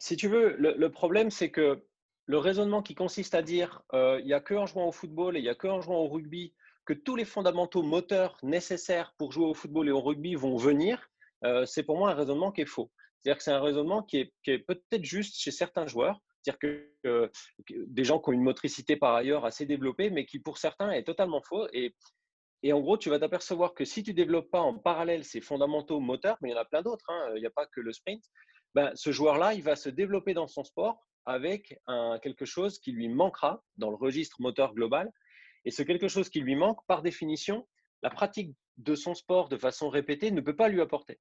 Si tu veux, le, problème, c'est que le raisonnement qui consiste à dire euh, il n'y a que en jouant au football et il n'y a que en jouant au rugby que tous les fondamentaux moteurs nécessaires pour jouer au football et au rugby vont venir, euh, c'est pour moi un raisonnement qui est faux. C'est-à-dire que c'est un raisonnement qui est, peut-être juste chez certains joueurs, c'est-à-dire que, des gens qui ont une motricité par ailleurs assez développée, mais qui pour certains est totalement faux. Et, et en gros, tu vas t'apercevoir que si tu ne développes pas en parallèle ces fondamentaux moteurs, mais il y en a plein d'autres, hein, il n'y a pas que le sprint, ben, ce joueur-là, il va se développer dans son sport avec quelque chose qui lui manquera dans le registre moteur global. Et ce quelque chose qui lui manque, par définition, la pratique de son sport de façon répétée ne peut pas lui apporter.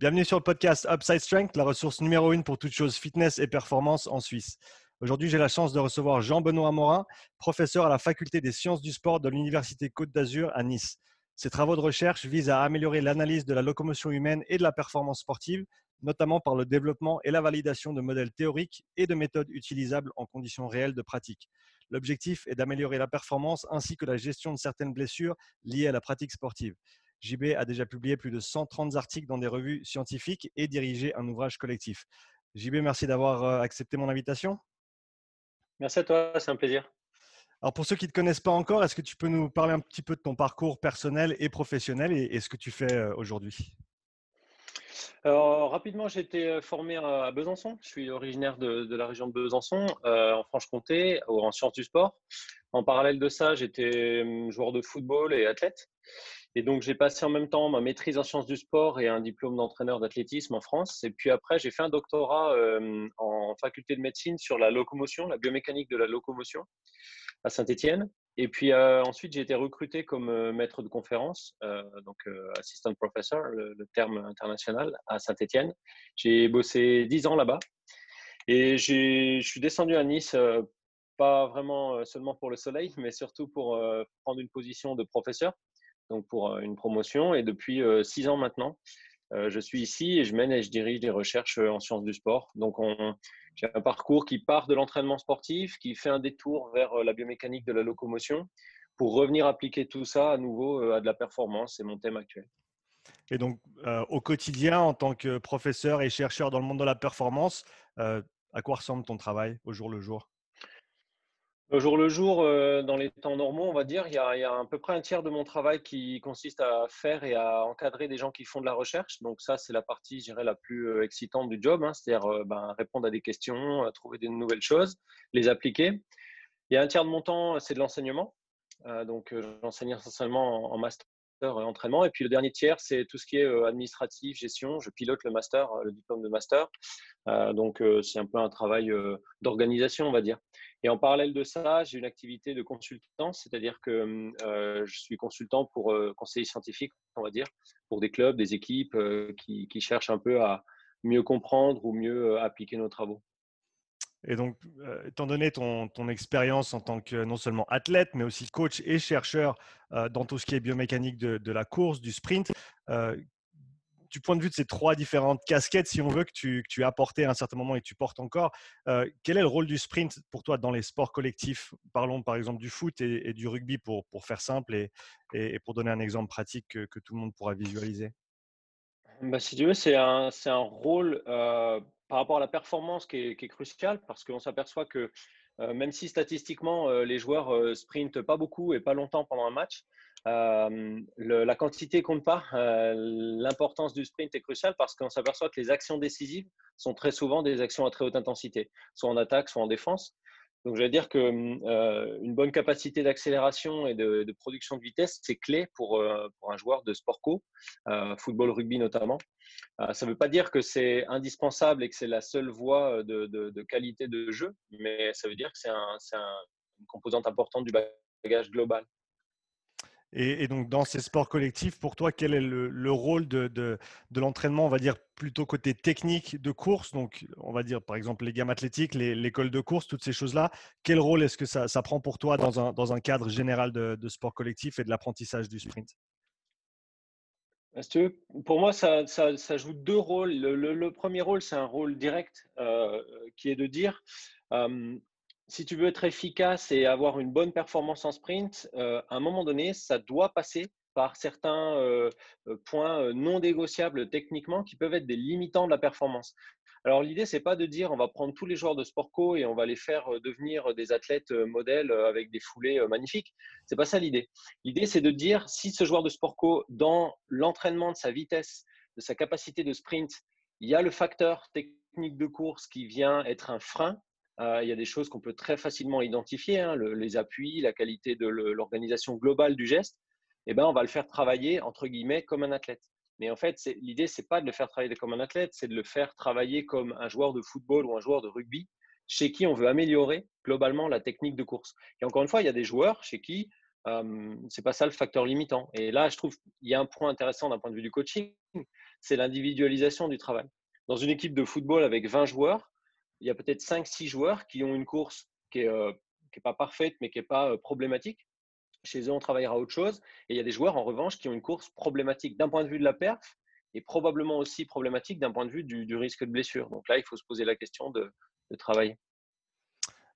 Bienvenue sur le podcast Upside Strength, la ressource numéro une pour toutes choses fitness et performance en Suisse. Aujourd'hui, j'ai la chance de recevoir Jean-Benoît Morin, professeur à la faculté des sciences du sport de l'Université Côte d'Azur à Nice. Ses travaux de recherche visent à améliorer l'analyse de la locomotion humaine et de la performance sportive, notamment par le développement et la validation de modèles théoriques et de méthodes utilisables en conditions réelles de pratique. L'objectif est d'améliorer la performance ainsi que la gestion de certaines blessures liées à la pratique sportive. JB a déjà publié plus de 130 articles dans des revues scientifiques et dirigé un ouvrage collectif. JB, merci d'avoir euh, accepté mon invitation. Merci à toi, c'est un plaisir. Alors pour ceux qui ne te connaissent pas encore, est-ce que tu peux nous parler un petit peu de ton parcours personnel et professionnel et, ce que tu fais euh, aujourd'hui? Alors, rapidement, j'ai été euh, formé à Besançon. Je suis originaire de, la région de Besançon, euh, en Franche-Comté, en sciences du sport. En parallèle de ça, j'étais joueur de football et athlète. Et donc, j'ai passé en même temps ma maîtrise en sciences du sport et un diplôme d'entraîneur d'athlétisme en France. Et puis après, j'ai fait un doctorat en faculté de médecine sur la locomotion, la biomécanique de la locomotion à Saint-Étienne. Et puis euh, ensuite, j'ai été recruté comme euh, maître de conférence, euh, donc assistant professor, le, terme international, à Saint-Étienne. J'ai bossé dix ans là-bas. Et je suis descendu à Nice, pas vraiment seulement pour le soleil, mais surtout pour prendre une position de professeur, donc pour une promotion. Et depuis six ans maintenant, je suis ici et je mène et je dirige des recherches en sciences du sport. Donc on, j'ai un parcours qui part de l'entraînement sportif, qui fait un détour vers euh, la biomécanique de la locomotion pour revenir appliquer tout ça à nouveau euh, à de la performance. C'est mon thème actuel. Et donc, euh, au quotidien, en tant que professeur et chercheur dans le monde de la performance, à quoi ressemble ton travail au jour le jour? Au jour le jour, euh, dans les temps normaux, on va dire, il y, a, à peu près un tiers de mon travail qui consiste à faire et à encadrer des gens qui font de la recherche. Donc ça, c'est la partie, je dirais, la plus euh, excitante du job, hein. c'est-à-dire euh, ben, répondre à des questions, trouver des nouvelles choses, les appliquer. Il y a un tiers de mon temps, c'est de l'enseignement. donc j'enseigne essentiellement en, master entraînement. Et puis le dernier tiers, c'est tout ce qui est administratif, gestion. Je pilote le master, le diplôme de master. donc c'est un peu un travail d'organisation, on va dire. Et en parallèle de ça, j'ai une activité de consultant, c'est-à-dire que euh, je suis consultant pour euh, conseiller scientifique, on va dire, pour des clubs, des équipes euh, qui, cherchent un peu à mieux comprendre ou mieux appliquer nos travaux. Et donc, étant donné ton, expérience en tant que non seulement athlète, mais aussi coach et chercheur dans tout ce qui est biomécanique de, la course, du sprint, du point de vue de ces trois différentes casquettes, si on veut, que tu, as porté à un certain moment et que tu portes encore, euh, quel est le rôle du sprint pour toi dans les sports collectifs? Parlons par exemple du foot et, du rugby pour, pour faire simple et, et, pour donner un exemple pratique que, tout le monde pourra visualiser. Bah, si tu veux, c'est un, rôle euh, par rapport à la performance qui est, crucial parce qu'on s'aperçoit que euh, même si statistiquement les joueurs sprintent pas beaucoup et pas longtemps pendant un match, euh, la quantité compte pas. Euh, l'importance du sprint est cruciale parce qu'on s'aperçoit que les actions décisives sont très souvent des actions à très haute intensité, soit en attaque, soit en défense. Donc, je vais dire qu'une euh, bonne capacité d'accélération et de, production de vitesse, c'est clé pour, pour, un joueur de sport co, football, rugby notamment. ça ne veut pas dire que c'est indispensable et que c'est la seule voie de, qualité de jeu, mais ça veut dire que c'est un, une composante importante du bagage global. Et, donc, dans ces sports collectifs, pour toi, quel est le, rôle de, de, l'entraînement, on va dire, plutôt côté technique de course? Donc, on va dire, par exemple, les gammes athlétiques, l'école de course, toutes ces choses-là. Quel rôle est-ce que ça, prend pour toi dans un, cadre général de, sport collectif et de l'apprentissage du sprint? Pour moi, ça, joue deux rôles. Le, premier rôle, c'est un rôle direct euh, qui est de dire euh, si tu veux être efficace et avoir une bonne performance en sprint, euh, à un moment donné, ça doit passer par certains points non négociables techniquement qui peuvent être des limitants de la performance. Alors l'idée, c'est pas de dire on va prendre tous les joueurs de sport co et on va les faire devenir des athlètes modèles avec des foulées magnifiques. C'est pas ça l'idée. L'idée, c'est de dire si ce joueur de sport co, dans l'entraînement de sa vitesse, de sa capacité de sprint, il y a le facteur technique de course qui vient être un frein. Il y a des choses qu'on peut très facilement identifier, hein, les appuis, la qualité de l'organisation globale du geste. Eh ben, on va le faire travailler entre guillemets comme un athlète. Mais en fait, l'idée, c'est pas de le faire travailler comme un athlète, c'est de le faire travailler comme un joueur de football ou un joueur de rugby chez qui on veut améliorer globalement la technique de course. Et encore une fois, il y a des joueurs chez qui euh, c'est pas ça le facteur limitant. Et là, je trouve qu'il y a un point intéressant d'un point de vue du coaching, c'est l'individualisation du travail. Dans une équipe de football avec 20 joueurs, il y a peut-être 5-6 joueurs qui ont une course qui n'est euh, pas parfaite, mais qui n'est pas euh, problématique. Chez eux, on travaillera autre chose. Et il y a des joueurs, en revanche, qui ont une course problématique d'un point de vue de la perf et probablement aussi problématique d'un point de vue du, risque de blessure. Donc là, il faut se poser la question de, travailler.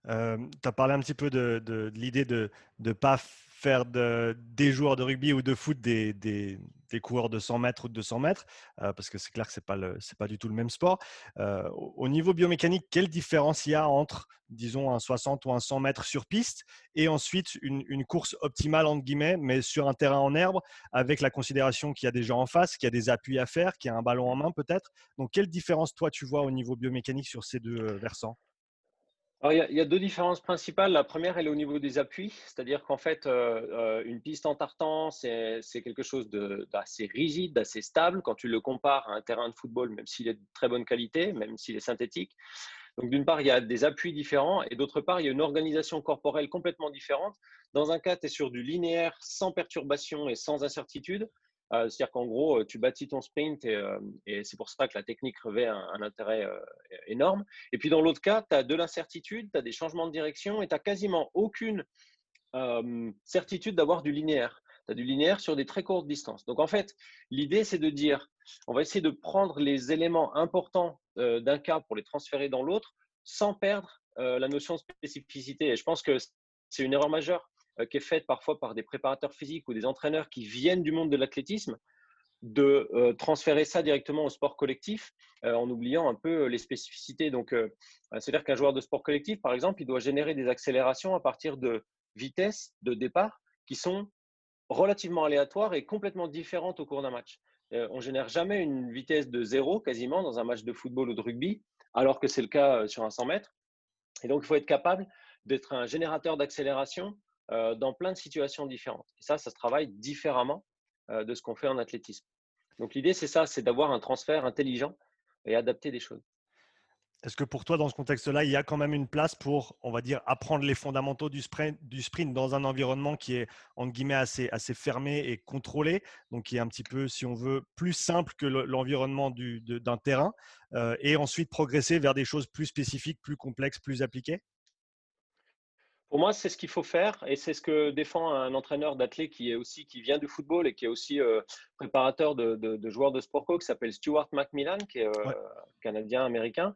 Euh, tu as parlé un petit peu de, l'idée de ne pas faire des joueurs de rugby ou de foot des, des coureurs de 100 mètres ou de 200 mètres, euh, parce que c'est clair que ce n'est pas, pas du tout le même sport. Euh, au niveau biomécanique, quelle différence il y a entre, disons, un 60 ou un 100 mètres sur piste et ensuite une, une course optimale, entre guillemets, mais sur un terrain en herbe, avec la considération qu'il y a des gens en face, qu'il y a des appuis à faire, qu'il y a un ballon en main peut-être? Donc, quelle différence, toi, tu vois au niveau biomécanique sur ces deux euh, versants il, y a, deux différences principales. La première, elle est au niveau des appuis, c'est-à-dire qu'en fait, euh, euh, une piste en tartan, c'est quelque chose d'assez rigide, d'assez stable quand tu le compares à un terrain de football, même s'il est de très bonne qualité, même s'il est synthétique. Donc, d'une part, il y a des appuis différents et d'autre part, il y a une organisation corporelle complètement différente. Dans un cas, tu es sur du linéaire sans perturbation et sans incertitude. Euh, c'est-à-dire qu'en gros, euh, tu bâtis ton sprint euh, et, c'est pour ça que la technique revêt un, intérêt énorme. Et puis dans l'autre cas, tu as de l'incertitude, tu as des changements de direction et tu n'as quasiment aucune certitude d'avoir du linéaire. Tu as du linéaire sur des très courtes distances. Donc en fait, l'idée, c'est de dire, on va essayer de prendre les éléments importants d'un cas pour les transférer dans l'autre sans perdre la notion de spécificité. Et je pense que c'est une erreur majeure qui est faite parfois par des préparateurs physiques ou des entraîneurs qui viennent du monde de l'athlétisme, de euh, transférer ça directement au sport collectif euh, en oubliant un peu les spécificités. Donc, c'est-à-dire qu'un joueur de sport collectif, par exemple, il doit générer des accélérations à partir de vitesses de départ qui sont relativement aléatoires et complètement différentes au cours d'un match. on génère jamais une vitesse de zéro quasiment dans un match de football ou de rugby, alors que c'est le cas sur un 100 mètres. Et donc, il faut être capable d'être un générateur d'accélération euh, dans plein de situations différentes. Et ça, ça se travaille différemment euh, de ce qu'on fait en athlétisme. Donc l'idée, c'est ça, c'est d'avoir un transfert intelligent et adapter des choses. Est-ce que pour toi, dans ce contexte-là, il y a quand même une place pour, on va dire, apprendre les fondamentaux du sprint, du sprint dans un environnement qui est, entre guillemets, assez, assez fermé et contrôlé, donc qui est un petit peu, si on veut, plus simple que l'environnement d'un terrain, euh, et ensuite progresser vers des choses plus spécifiques, plus complexes, plus appliquées? Pour moi, c'est ce qu'il faut faire et c'est ce que défend un entraîneur d'athlète qui est aussi qui vient du football et qui est aussi euh, préparateur de, joueurs de sport co qui s'appelle Stuart McMillan, qui est euh, canadien américain.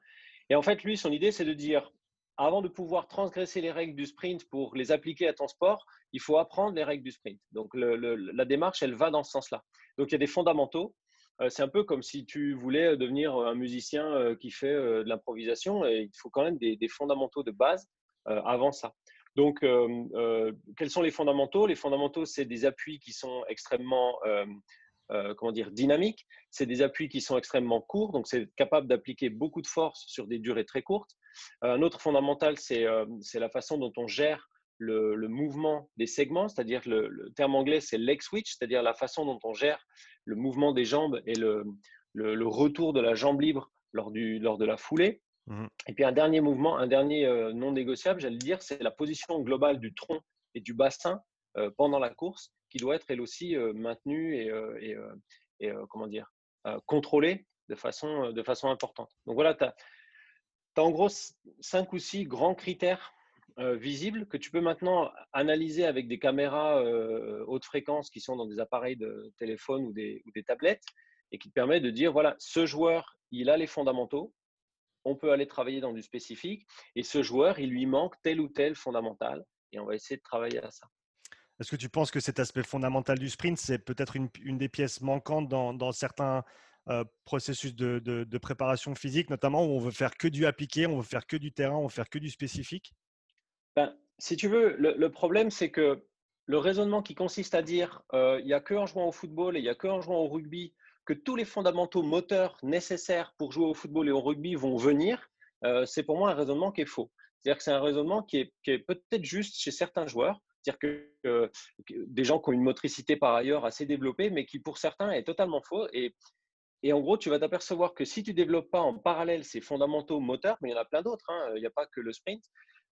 Et en fait, lui, son idée, c'est de dire avant de pouvoir transgresser les règles du sprint pour les appliquer à ton sport, il faut apprendre les règles du sprint. Donc la démarche, elle va dans ce sens-là. Donc il y a des fondamentaux. Euh, c'est un peu comme si tu voulais devenir un musicien qui fait de l'improvisation et il faut quand même des fondamentaux de base avant ça. Donc, euh, euh, quels sont les fondamentaux? Les fondamentaux, c'est des appuis qui sont extrêmement euh, comment dire, dynamiques. C'est des appuis qui sont extrêmement courts, donc c'est capable d'appliquer beaucoup de force sur des durées très courtes. Un autre fondamental, c'est la façon dont on gère le, mouvement des segments, c'est-à-dire le, terme anglais, c'est leg switch, c'est-à-dire la façon dont on gère le mouvement des jambes et le, retour de la jambe libre lors, de la foulée. Mmh et puis un dernier mouvement, un dernier euh, non négociable, j'allais dire, c'est la position globale du tronc et du bassin euh, pendant la course qui doit être elle aussi euh, maintenue et, comment dire, contrôlée de façon, de façon importante. Donc voilà, tu as, en gros cinq ou six grands critères visibles que tu peux maintenant analyser avec des caméras haute fréquence qui sont dans des appareils de téléphone ou des, ou des tablettes et qui te permettent de dire, voilà, ce joueur, il a les fondamentaux, on peut aller travailler dans du spécifique. Et ce joueur, il lui manque tel ou tel fondamental. Et on va essayer de travailler à ça. Est-ce que tu penses que cet aspect fondamental du sprint, c'est peut-être une, des pièces manquantes dans, certains euh, processus de, préparation physique, notamment où on veut faire que du appliqué, on veut faire que du terrain, on veut faire que du spécifique? Ben, Si tu veux, le, problème, c'est que le raisonnement qui consiste à dire euh, il n'y a que en jouant au football et il n'y a que en jouant au rugby que tous les fondamentaux moteurs nécessaires pour jouer au football et au rugby vont venir, euh, c'est pour moi un raisonnement qui est faux. C'est-à-dire que c'est un raisonnement qui est, peut-être juste chez certains joueurs, c'est-à-dire que, des gens qui ont une motricité par ailleurs assez développée, mais qui pour certains est totalement faux. Et, en gros, tu vas t'apercevoir que si tu ne développes pas en parallèle ces fondamentaux moteurs, mais il y en a plein d'autres, hein, il n'y a pas que le sprint,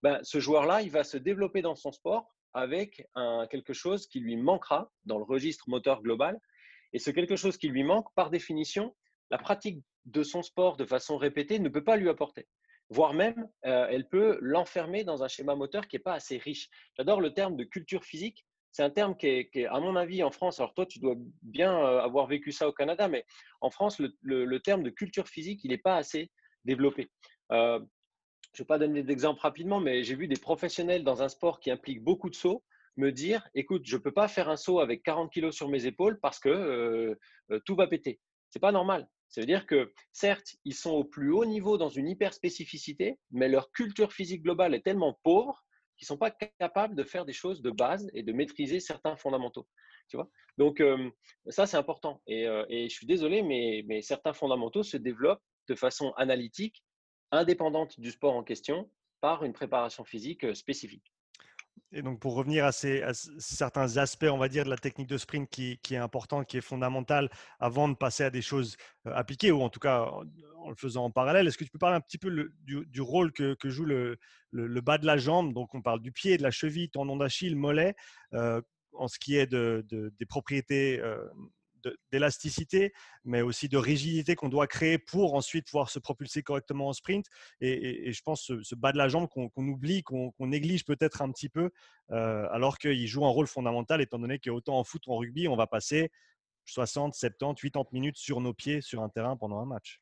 ben, ce joueur-là, il va se développer dans son sport avec quelque chose qui lui manquera dans le registre moteur global. Et ce quelque chose qui lui manque, par définition, la pratique de son sport de façon répétée ne peut pas lui apporter. Voire même, euh, elle peut l'enfermer dans un schéma moteur qui n'est pas assez riche. J'adore le terme de culture physique. C'est un terme qui à mon avis, en France, alors toi, tu dois bien euh, avoir vécu ça au Canada, mais en France, le, terme de culture physique, il n'est pas assez développé. Euh, je ne vais pas donner d'exemple rapidement, mais j'ai vu des professionnels dans un sport qui implique beaucoup de sauts me dire, écoute, je ne peux pas faire un saut avec 40 kilos sur mes épaules parce que euh, euh, tout va péter. Ce n'est pas normal. Ça veut dire que certes, ils sont au plus haut niveau dans une hyper spécificité, mais leur culture physique globale est tellement pauvre qu'ils ne sont pas capables de faire des choses de base et de maîtriser certains fondamentaux. Donc, euh, ça, c'est important. Et, et, je suis désolé, mais, certains fondamentaux se développent de façon analytique indépendante du sport en question par une préparation physique euh, spécifique. Et donc, pour revenir à, ces, certains aspects, on va dire, de la technique de sprint qui, est important, qui est fondamental, avant de passer à des choses euh, appliquées, ou en tout cas en, le faisant en parallèle, est-ce que tu peux parler un petit peu du, rôle que, joue le, bas de la jambe? Donc, on parle du pied, de la cheville, tendon d'Achille, mollet, euh, en ce qui est de, des propriétés d'élasticité, mais aussi de rigidité qu'on doit créer pour ensuite pouvoir se propulser correctement en sprint. Et, je pense ce, bas de la jambe qu'on oublie, qu'on néglige peut-être un petit peu, euh, alors qu'il joue un rôle fondamental, étant donné qu'autant en foot ou en rugby, on va passer 60, 70, 80 minutes sur nos pieds sur un terrain pendant un match.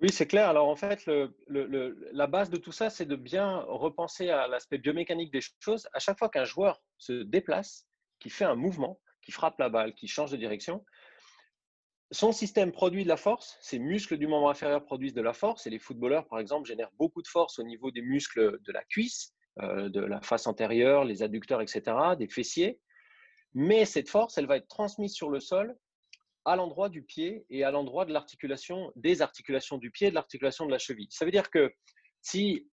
Oui, c'est clair. Alors en fait, la base de tout ça, c'est de bien repenser à l'aspect biomécanique des choses. À chaque fois qu'un joueur se déplace, qui fait un mouvement, qui frappe la balle, qui change de direction, son système produit de la force, ses muscles du membre inférieur produisent de la force, et les footballeurs, par exemple, génèrent beaucoup de force au niveau des muscles de la cuisse, euh, de la face antérieure, les adducteurs, etc., des fessiers. Mais cette force, elle va être transmise sur le sol à l'endroit du pied et à l'endroit de l'articulation, des articulations du pied et de l'articulation de la cheville. Ça veut dire que si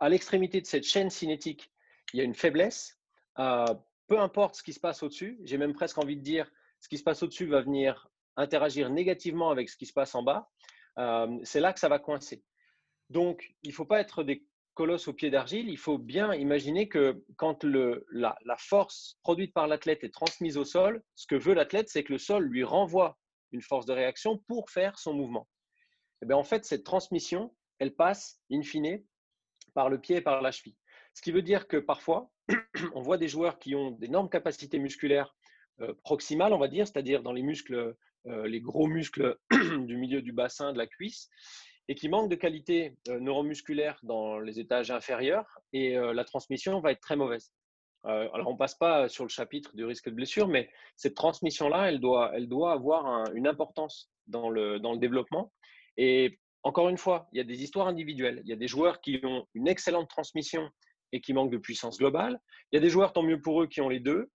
à l'extrémité de cette chaîne cinétique, il y a une faiblesse, euh, peu importe ce qui se passe au-dessus, j'ai même presque envie de dire, ce qui se passe au-dessus va venir interagir négativement avec ce qui se passe en bas, euh, c'est là que ça va coincer. Donc, il ne faut pas être des colosses au pied d'argile, il faut bien imaginer que quand la, force produite par l'athlète est transmise au sol, ce que veut l'athlète, c'est que le sol lui renvoie une force de réaction pour faire son mouvement. Et eh en fait, cette transmission, elle passe, in fine, par le pied et par la cheville. Ce qui veut dire que parfois, on voit des joueurs qui ont d'énormes capacités musculaires euh, proximales, on va dire, c'est-à-dire dans les muscles, euh, les gros muscles du milieu du bassin, de la cuisse, et qui manquent de qualité euh, neuromusculaire dans les étages inférieurs, et la transmission va être très mauvaise. alors, on ne passe pas sur le chapitre du risque de blessure, mais cette transmission-là, elle doit, elle doit avoir une importance dans le, dans le développement. Et encore une fois, il y a des histoires individuelles. Il y a des joueurs qui ont une excellente transmission et qui manquent de puissance globale. Il y a des joueurs, tant mieux pour eux, qui ont les deux.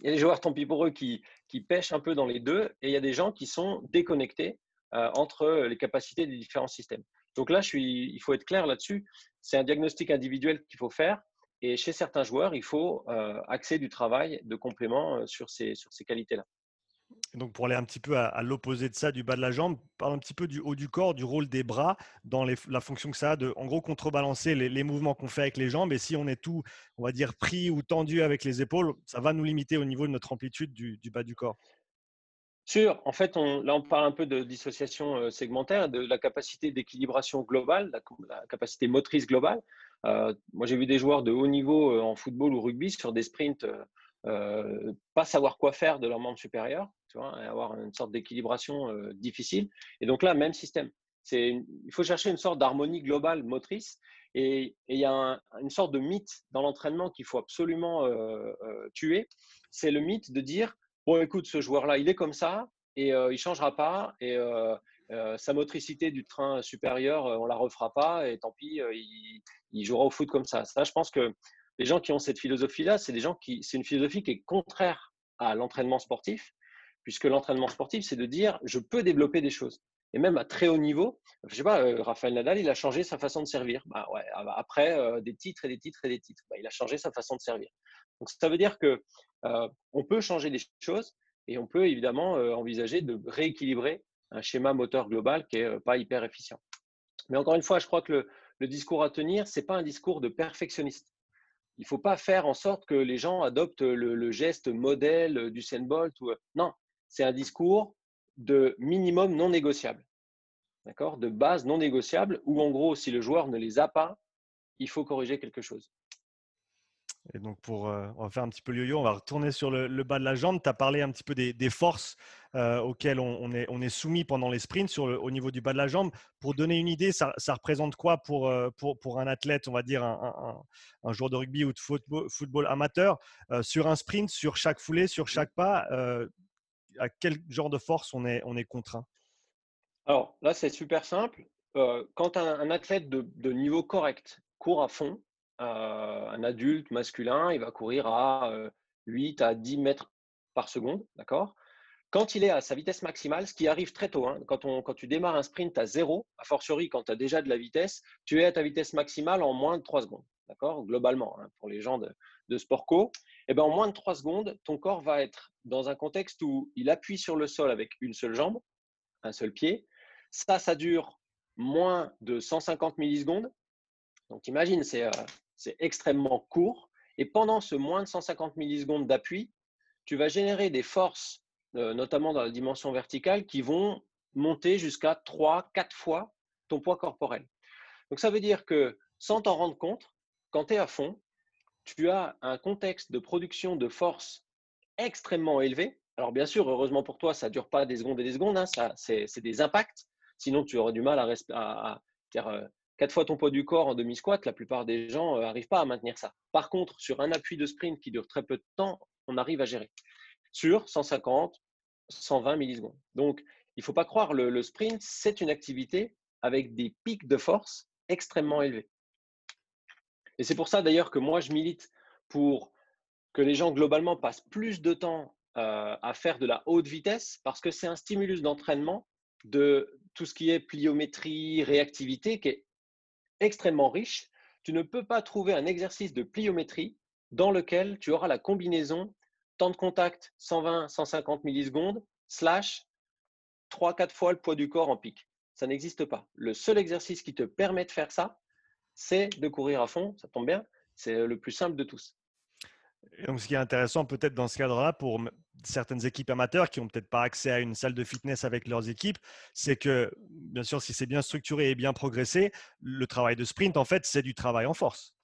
Il y a des joueurs, tant pis pour eux, qui, pêchent un peu dans les deux. Et il y a des gens qui sont déconnectés euh, entre les capacités des différents systèmes. Donc là, il faut être clair là-dessus. C'est un diagnostic individuel qu'il faut faire. Et chez certains joueurs, il faut euh, axer du travail de complément euh, sur ces, sur ces qualités-là donc, pour aller un petit peu à, l'opposé de ça, du bas de la jambe, parle un petit peu du haut du corps, du rôle des bras dans la fonction que ça a de, en gros, contrebalancer les, mouvements qu'on fait avec les jambes. Et si on est tout, on va dire, pris ou tendu avec les épaules, ça va nous limiter au niveau de notre amplitude du, bas du corps. Sûr. En fait, là, on parle un peu de dissociation euh, segmentaire, de la capacité d'équilibration globale, la, capacité motrice globale. Euh, moi, j'ai vu des joueurs de haut niveau euh, en football ou rugby sur des sprints euh, pas savoir quoi faire de leur membre supérieur, et avoir une sorte d'équilibration euh, difficile. Et donc là, même système. il faut chercher une sorte d'harmonie globale motrice. Et il y a une sorte de mythe dans l'entraînement qu'il faut absolument tuer. C'est le mythe de dire bon, écoute, ce joueur-là, il est comme ça et il ne changera pas. Et sa motricité du train supérieur, on la refera pas. Et tant pis, il, il, jouera au foot comme ça. Ça, je pense que les gens qui ont cette philosophie-là, c'est des gens qui, c'est une philosophie qui est contraire à l'entraînement sportif, puisque l'entraînement sportif, c'est de dire je peux développer des choses. Et même à très haut niveau, je sais pas, euh, Raphaël Nadal, il a changé sa façon de servir. Bah ouais, ah bah après euh, des titres et des titres et des titres, bah, il a changé sa façon de servir. Donc ça veut dire que euh, on peut changer des choses et on peut évidemment envisager de rééquilibrer un schéma moteur global qui est pas hyper efficient. Mais encore une fois, je crois que le, discours à tenir, c'est pas un discours de perfectionniste. Il ne faut pas faire en sorte que les gens adoptent le, geste modèle du Bolt. Non, c'est un discours de minimum non négociable. D'accord? De base non négociable, où en gros, si le joueur ne les a pas, il faut corriger quelque chose. Et donc, pour, euh, on va faire un petit peu le yo-yo, on va retourner sur le, bas de la jambe. Tu as parlé un petit peu des, forces euh, auxquelles on, est, soumis pendant les sprints sur au niveau du bas de la jambe. Pour donner une idée, ça, représente quoi pour, euh, pour, pour, un athlète, on va dire un, un, joueur de rugby ou de football amateur, sur un sprint, sur chaque foulée, sur chaque pas À quel genre de force on est, on est contraint? Alors là, c'est super simple. quand un, athlète de, niveau correct court à fond, euh, un adulte masculin, il va courir à 8 euh, à 10 mètres par seconde, d'accord? Quand il est à sa vitesse maximale, ce qui arrive très tôt, hein, quand, on, tu démarres un sprint à zéro, a fortiori quand tu as déjà de la vitesse, tu es à ta vitesse maximale en moins de 3 secondes, d'accord? Globalement, hein, pour les gens de, de sport co, eh ben, en moins de 3 secondes, ton corps va être dans un contexte où il appuie sur le sol avec une seule jambe, un seul pied. Ça, ça dure moins de 150 millisecondes. Donc imagine, c'est euh, extrêmement court. Et pendant ce moins de 150 millisecondes d'appui, tu vas générer des forces, euh, notamment dans la dimension verticale, qui vont monter jusqu'à 3, 4 fois ton poids corporel. Donc ça veut dire que sans t'en rendre compte, quand tu es à fond, tu as un contexte de production de force extrêmement élevé. Alors bien sûr, heureusement pour toi, ça ne dure pas des secondes et des secondes, hein, ça, c'est, des impacts. Sinon, tu aurais du mal à, à, à, quatre fois ton poids du corps en demi-squat, la plupart des gens n'arrivent euh, pas à maintenir ça. Par contre, sur un appui de sprint qui dure très peu de temps, on arrive à gérer. Sur 150, 120 millisecondes. Donc, il ne faut pas croire, le, le sprint, c'est une activité avec des pics de force extrêmement élevés. Et c'est pour ça d'ailleurs que moi, je milite pour que les gens globalement passent plus de temps euh, à faire de la haute vitesse parce que c'est un stimulus d'entraînement de tout ce qui est pliométrie, réactivité qui est extrêmement riche, tu ne peux pas trouver un exercice de pliométrie dans lequel tu auras la combinaison temps de contact 120-150 millisecondes slash 3-4 fois le poids du corps en pic. Ça n'existe pas. Le seul exercice qui te permet de faire ça, c'est de courir à fond. Ça tombe bien. C'est le plus simple de tous. donc, ce qui est intéressant peut-être dans ce cadre-là pour certaines équipes amateurs qui n'ont peut-être pas accès à une salle de fitness avec leurs équipes, c'est que, bien sûr, si c'est bien structuré et bien progressé, le travail de sprint, en fait, c'est du travail en force.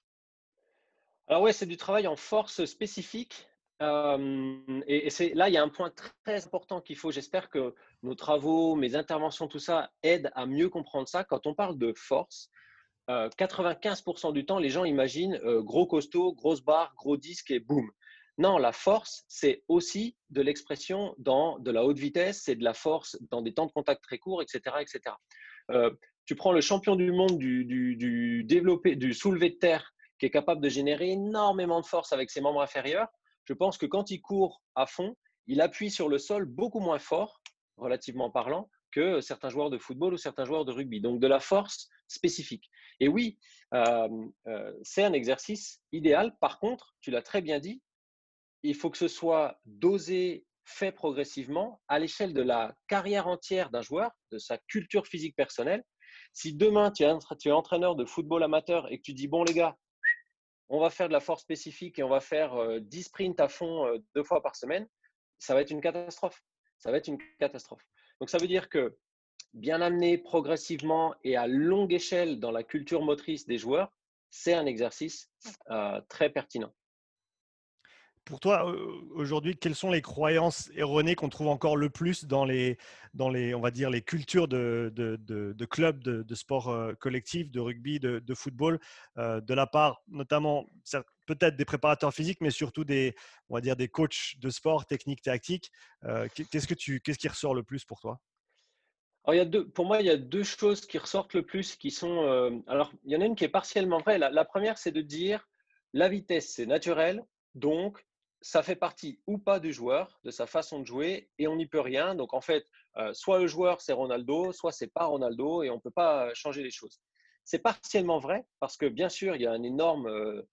Alors oui, c'est du travail en force spécifique. Euh, et, c'est là, il y a un point très important qu'il faut. J'espère que nos travaux, mes interventions, tout ça aident à mieux comprendre ça. Quand on parle de force, 95% euh, du temps, les gens imaginent euh, gros costaud, grosse barre, gros disque et boum. Non, la force, c'est aussi de l'expression dans de la haute vitesse, c'est de la force dans des temps de contact très courts, etc. etc. Euh, tu prends le champion du monde du, du, du soulevé de terre qui est capable de générer énormément de force avec ses membres inférieurs. Je pense que quand il court à fond, il appuie sur le sol beaucoup moins fort, relativement parlant, que certains joueurs de football ou certains joueurs de rugby. Donc de la force spécifique. Et oui, euh, euh, c'est un exercice idéal. Par contre, tu l'as très bien dit, il faut que ce soit dosé, fait progressivement à l'échelle de la carrière entière d'un joueur, de sa culture physique personnelle. Si demain tu es, entraîneur de football amateur et que tu dis bon les gars, on va faire de la force spécifique et on va faire 10 euh, sprints à fond deux fois par semaine, ça va être une catastrophe. Ça va être une catastrophe. Donc ça veut dire que bien amené progressivement et à longue échelle dans la culture motrice des joueurs, c'est un exercice euh, très pertinent. Pour toi, aujourd'hui, quelles sont les croyances erronées qu'on trouve encore le plus dans les, dans les, on va dire, les cultures de, de, de, clubs de, sport collectif, de rugby, de, football, de la part notamment peut-être des préparateurs physiques, mais surtout des, on va dire, des coachs de sport, technique, tactique. qu'est-ce, que tu, qu'est-ce qui ressort le plus pour toi? Alors, il y a deux, pour moi, il y a deux choses qui ressortent le plus, qui sont. alors, il y en a une qui est partiellement vraie. La, première, c'est de dire la vitesse, c'est naturel, donc ça fait partie ou pas du joueur, de sa façon de jouer, et on n'y peut rien. Donc en fait, euh, soit le joueur c'est Ronaldo, soit c'est pas Ronaldo, et on ne peut pas changer les choses. C'est partiellement vrai parce que bien sûr, il y a un énorme euh, euh,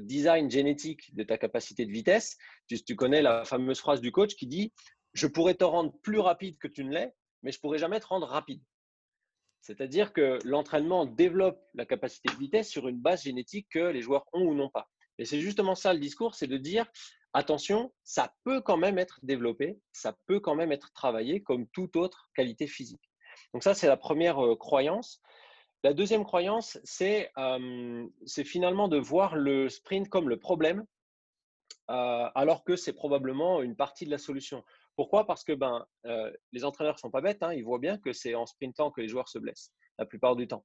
design génétique de ta capacité de vitesse. Tu, tu, connais la fameuse phrase du coach qui dit Je pourrais te rendre plus rapide que tu ne l'es, mais je pourrais jamais te rendre rapide. C'est-à-dire que l'entraînement développe la capacité de vitesse sur une base génétique que les joueurs ont ou n'ont pas. Et c'est justement ça le discours, c'est de dire attention, ça peut quand même être développé, ça peut quand même être travaillé comme toute autre qualité physique. Donc ça, c'est la première euh, croyance. La deuxième croyance, euh, c'est finalement de voir le sprint comme le problème, euh, alors que c'est probablement une partie de la solution. Pourquoi? Parce que ben, les entraîneurs ne sont pas bêtes, hein, ils voient bien que c'est en sprintant que les joueurs se blessent, la plupart du temps.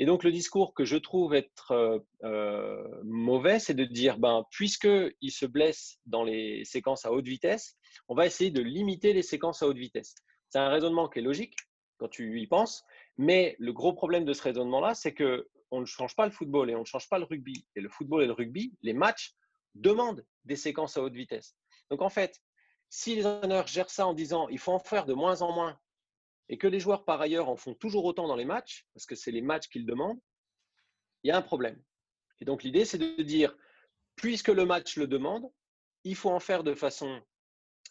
Et donc, le discours que je trouve être euh, euh, mauvais, c'est de dire, ben, puisqu'il se blesse dans les séquences à haute vitesse, on va essayer de limiter les séquences à haute vitesse. C'est un raisonnement qui est logique quand tu y penses, mais le gros problème de ce raisonnement-là, c'est que on ne change pas le football et on ne change pas le rugby. Et le football et le rugby, les matchs demandent des séquences à haute vitesse. Donc en fait, si les entraîneurs gèrent ça en disant il faut en faire de moins en moins et que les joueurs, par ailleurs, en font toujours autant dans les matchs, parce que c'est les matchs qu'ils demandent, il y a un problème. Et donc, l'idée, c'est de dire, puisque le match le demande, il faut en faire de façon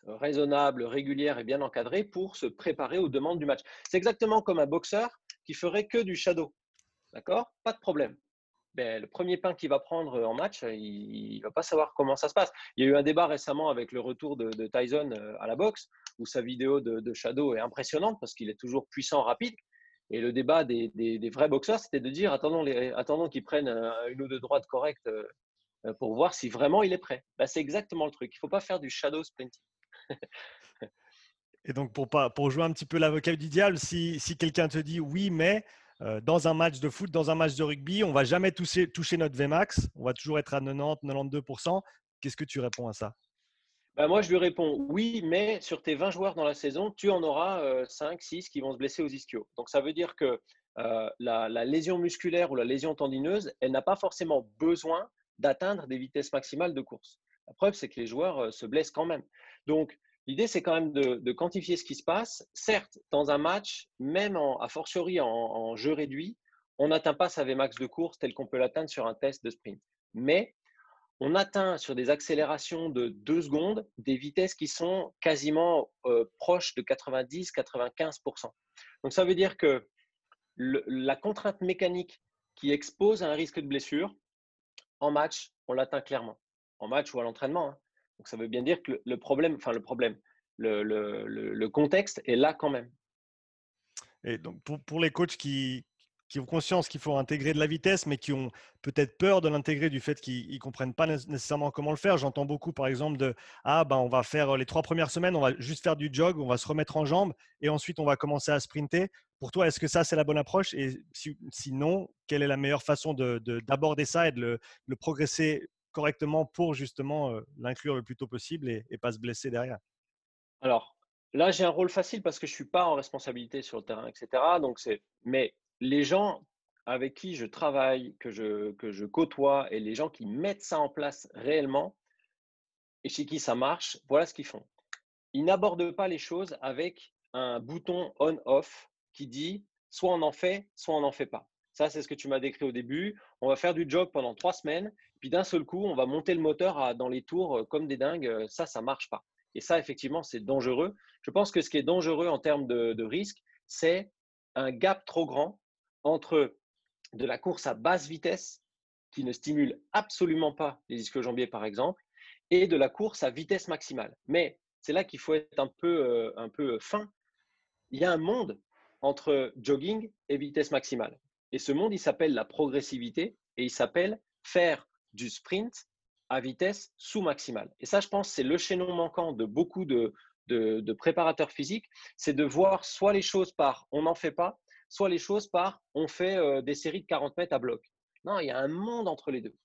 raisonnable, régulière et bien encadrée pour se préparer aux demandes du match. C'est exactement comme un boxeur qui ferait que du shadow. D'accord? Pas de problème. Ben, le premier pain qu'il va prendre en match, il ne va pas savoir comment ça se passe. Il y a eu un débat récemment avec le retour de, Tyson euh, à la boxe, où sa vidéo de, Shadow est impressionnante parce qu'il est toujours puissant, rapide. Et le débat des, vrais boxeurs, c'était de dire attendons, attendons qu'il prenne une ou deux droites correctes euh, pour voir si vraiment il est prêt. Ben, c'est exactement le truc. Il ne faut pas faire du shadow sprinting. Et donc, pour, pas, jouer un petit peu l'avocat du diable, si, quelqu'un te dit oui, mais euh, dans un match de foot, dans un match de rugby, on va jamais toucher, notre Vmax, on va toujours être à 90, 92%. Qu'est-ce que tu réponds à ça? Bah, Moi, je lui réponds oui, mais sur tes 20 joueurs dans la saison, tu en auras 5, euh, 6 qui vont se blesser aux ischios. Donc, ça veut dire que euh, la, lésion musculaire ou la lésion tendineuse, elle n'a pas forcément besoin d'atteindre des vitesses maximales de course. La preuve, c'est que les joueurs se blessent quand même. Donc, L'idée, c'est quand même de, quantifier ce qui se passe. Certes, dans un match, même en, a fortiori en, jeu réduit, on n'atteint pas sa Vmax de course tel qu'on peut l'atteindre sur un test de sprint. Mais on atteint sur des accélérations de 2 secondes des vitesses qui sont quasiment euh, proches de 90-95%. Donc ça veut dire que la contrainte mécanique qui expose à un risque de blessure, en match, on l'atteint clairement. En match ou à l'entraînement. Hein. Donc ça veut bien dire que le problème, enfin le problème, le, contexte est là quand même. Et donc pour, les coachs qui, ont conscience qu'il faut intégrer de la vitesse, mais qui ont peut-être peur de l'intégrer du fait qu'ils ne comprennent pas nécessairement comment le faire. J'entends beaucoup, par exemple, de Ah, ben, on va faire les trois premières semaines, on va juste faire du jog, on va se remettre en jambes et ensuite on va commencer à sprinter. Pour toi, est-ce que ça, c'est la bonne approche? Et sinon, quelle est la meilleure façon d'aborder ça et de le progresser correctement pour justement l'inclure le plus tôt possible et, pas se blesser derrière Alors là, j'ai un rôle facile parce que je ne suis pas en responsabilité sur le terrain, etc. Donc mais les gens avec qui je travaille, que je, que je côtoie et les gens qui mettent ça en place réellement et chez qui ça marche, voilà ce qu'ils font. Ils n'abordent pas les choses avec un bouton on-off qui dit soit on en fait, soit on n'en fait pas. Ça, c'est ce que tu m'as décrit au début. On va faire du jog pendant trois semaines, puis d'un seul coup, on va monter le moteur dans les tours euh, comme des dingues. Euh, ça, ça marche pas. Et ça, effectivement, c'est dangereux. Je pense que ce qui est dangereux en termes de, risque, c'est un gap trop grand entre de la course à basse vitesse, qui ne stimule absolument pas les ischio-jambiers, par exemple, et de la course à vitesse maximale. Mais c'est là qu'il faut être un peu, euh, un peu fin. Il y a un monde entre jogging et vitesse maximale. Et ce monde, il s'appelle la progressivité et il s'appelle faire du sprint à vitesse sous-maximale. Et ça, je pense, c'est le chaînon manquant de beaucoup de, de, préparateurs physiques, c'est de voir soit les choses par on n'en fait pas, soit les choses par on fait euh, des séries de 40 mètres à bloc. Non, il y a un monde entre les deux.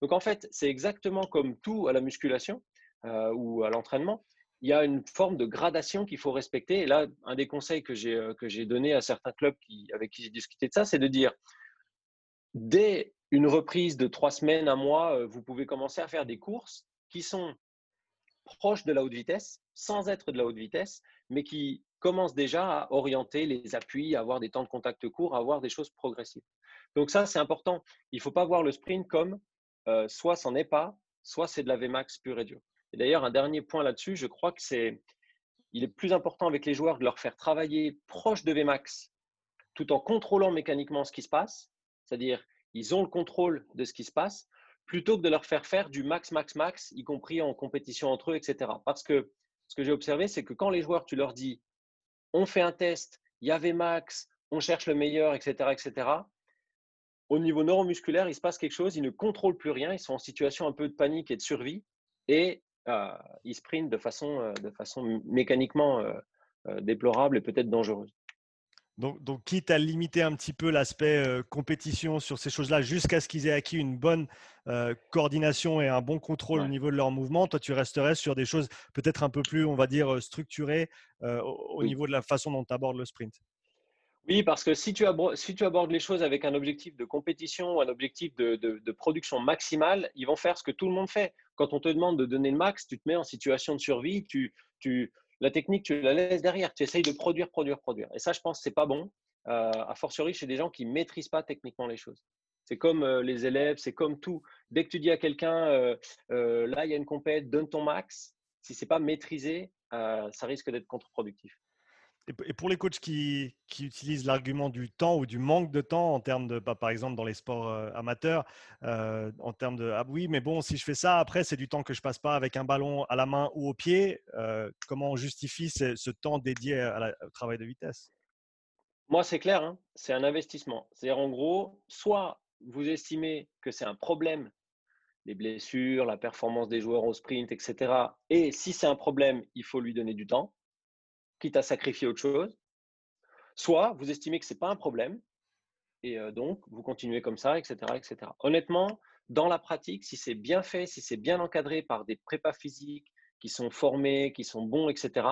Donc en fait, c'est exactement comme tout à la musculation euh, ou à l'entraînement. Il y a une forme de gradation qu'il faut respecter. Et là, un des conseils que j'ai euh, donné à certains clubs avec qui j'ai discuté de ça, c'est de dire dès une reprise de trois semaines, un mois, vous pouvez commencer à faire des courses qui sont proche de la haute vitesse, sans être de la haute vitesse, mais qui commence déjà à orienter les appuis, à avoir des temps de contact courts, à avoir des choses progressives. Donc ça, c'est important. Il ne faut pas voir le sprint comme euh, soit c'en est pas, soit c'est de la Vmax pure et dure. Et d'ailleurs, un dernier point là-dessus, je crois que c'est, il est plus important avec les joueurs de leur faire travailler proche de Vmax, tout en contrôlant mécaniquement ce qui se passe. C'est-à-dire, ils ont le contrôle de ce qui se passe, plutôt que de leur faire faire du max, max, max, y compris en compétition entre eux, etc. Parce que ce que j'ai observé, c'est que quand les joueurs, tu leur dis, on fait un test, il y avait max, on cherche le meilleur, etc., etc., au niveau neuromusculaire, il se passe quelque chose, ils ne contrôlent plus rien, ils sont en situation un peu de panique et de survie, et ils sprintent de façon, euh, de façon mécaniquement euh, déplorable et peut-être dangereuse. Donc, donc, quitte à limiter un petit peu l'aspect euh, compétition sur ces choses-là jusqu'à ce qu'ils aient acquis une bonne euh, coordination et un bon contrôle au niveau de leur mouvement, toi, tu resterais sur des choses peut-être un peu plus, on va dire, euh, structurées au, niveau de la façon dont tu abordes le sprint? Oui, parce que si tu, abordes, si tu abordes les choses avec un objectif de compétition ou un objectif de, de, production maximale, ils vont faire ce que tout le monde fait. Quand on te demande de donner le max, tu te mets en situation de survie, tu, tu, la technique, tu la laisses derrière. Tu essayes de produire, produire, produire. Et ça, je pense, c'est pas bon. Euh, a fortiori chez des gens qui maîtrisent pas techniquement les choses. C'est comme euh, les élèves, c'est comme tout. Dès que tu dis à quelqu'un, euh, là, il y a une compète, donne ton max. Si c'est pas maîtrisé, ça risque d'être contre-productif. Et pour les coachs qui, utilisent l'argument du temps ou du manque de temps en termes de, bah, par exemple, dans les sports amateurs, en termes de ah oui, mais bon, si je fais ça, après, c'est du temps que je passe pas avec un ballon à la main ou au pied. Comment on justifie ce, temps dédié au travail de vitesse? Moi, c'est clair, hein, c'est un investissement. C'est-à-dire, en gros, soit vous estimez que c'est un problème, les blessures, la performance des joueurs au sprint, etc. Et si c'est un problème, il faut lui donner du temps quitte à sacrifier autre chose. Soit vous estimez que ce n'est pas un problème et euh, donc vous continuez comme ça, etc., etc. Honnêtement, dans la pratique, si c'est bien fait, si c'est bien encadré par des prépas physiques qui sont formés, qui sont bons, etc.,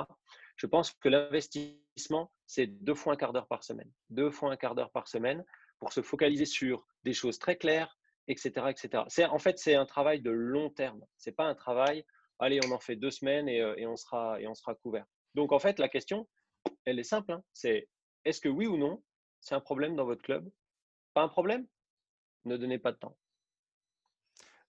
je pense que l'investissement, c'est deux fois un quart d'heure par semaine. Deux fois un quart d'heure par semaine pour se focaliser sur des choses très claires, etc. etc. En fait, c'est un travail de long terme. Ce n'est pas un travail, allez, on en fait deux semaines et, euh, on, sera, et on sera couvert. Donc, en fait, la question, elle est simple. Hein. c'est est-ce que oui ou non, c'est un problème dans votre club? Pas un problème? Ne donnez pas de temps.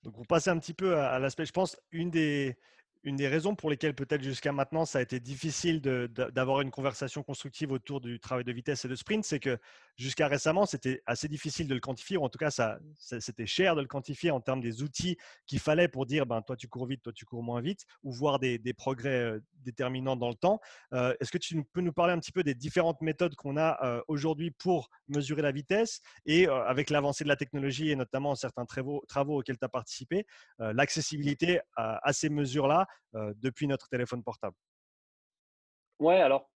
Donc, vous passez un petit peu à l'aspect, je pense, une des, une des raisons pour lesquelles peut-être jusqu'à maintenant ça a été difficile d'avoir une conversation constructive autour du travail de vitesse et de sprint, c'est que jusqu'à récemment c'était assez difficile de le quantifier, ou en tout cas ça, c'était cher de le quantifier en termes des outils qu'il fallait pour dire ben, toi tu cours vite, toi tu cours moins vite, ou voir des, progrès euh, déterminants dans le temps. Euh, est-ce que tu peux nous parler un petit peu des différentes méthodes qu'on a euh, aujourd'hui pour mesurer la vitesse et avec l'avancée de la technologie et notamment certains travaux, auxquels tu as participé, l'accessibilité à ces mesures-là depuis notre téléphone portable. Ouais, alors,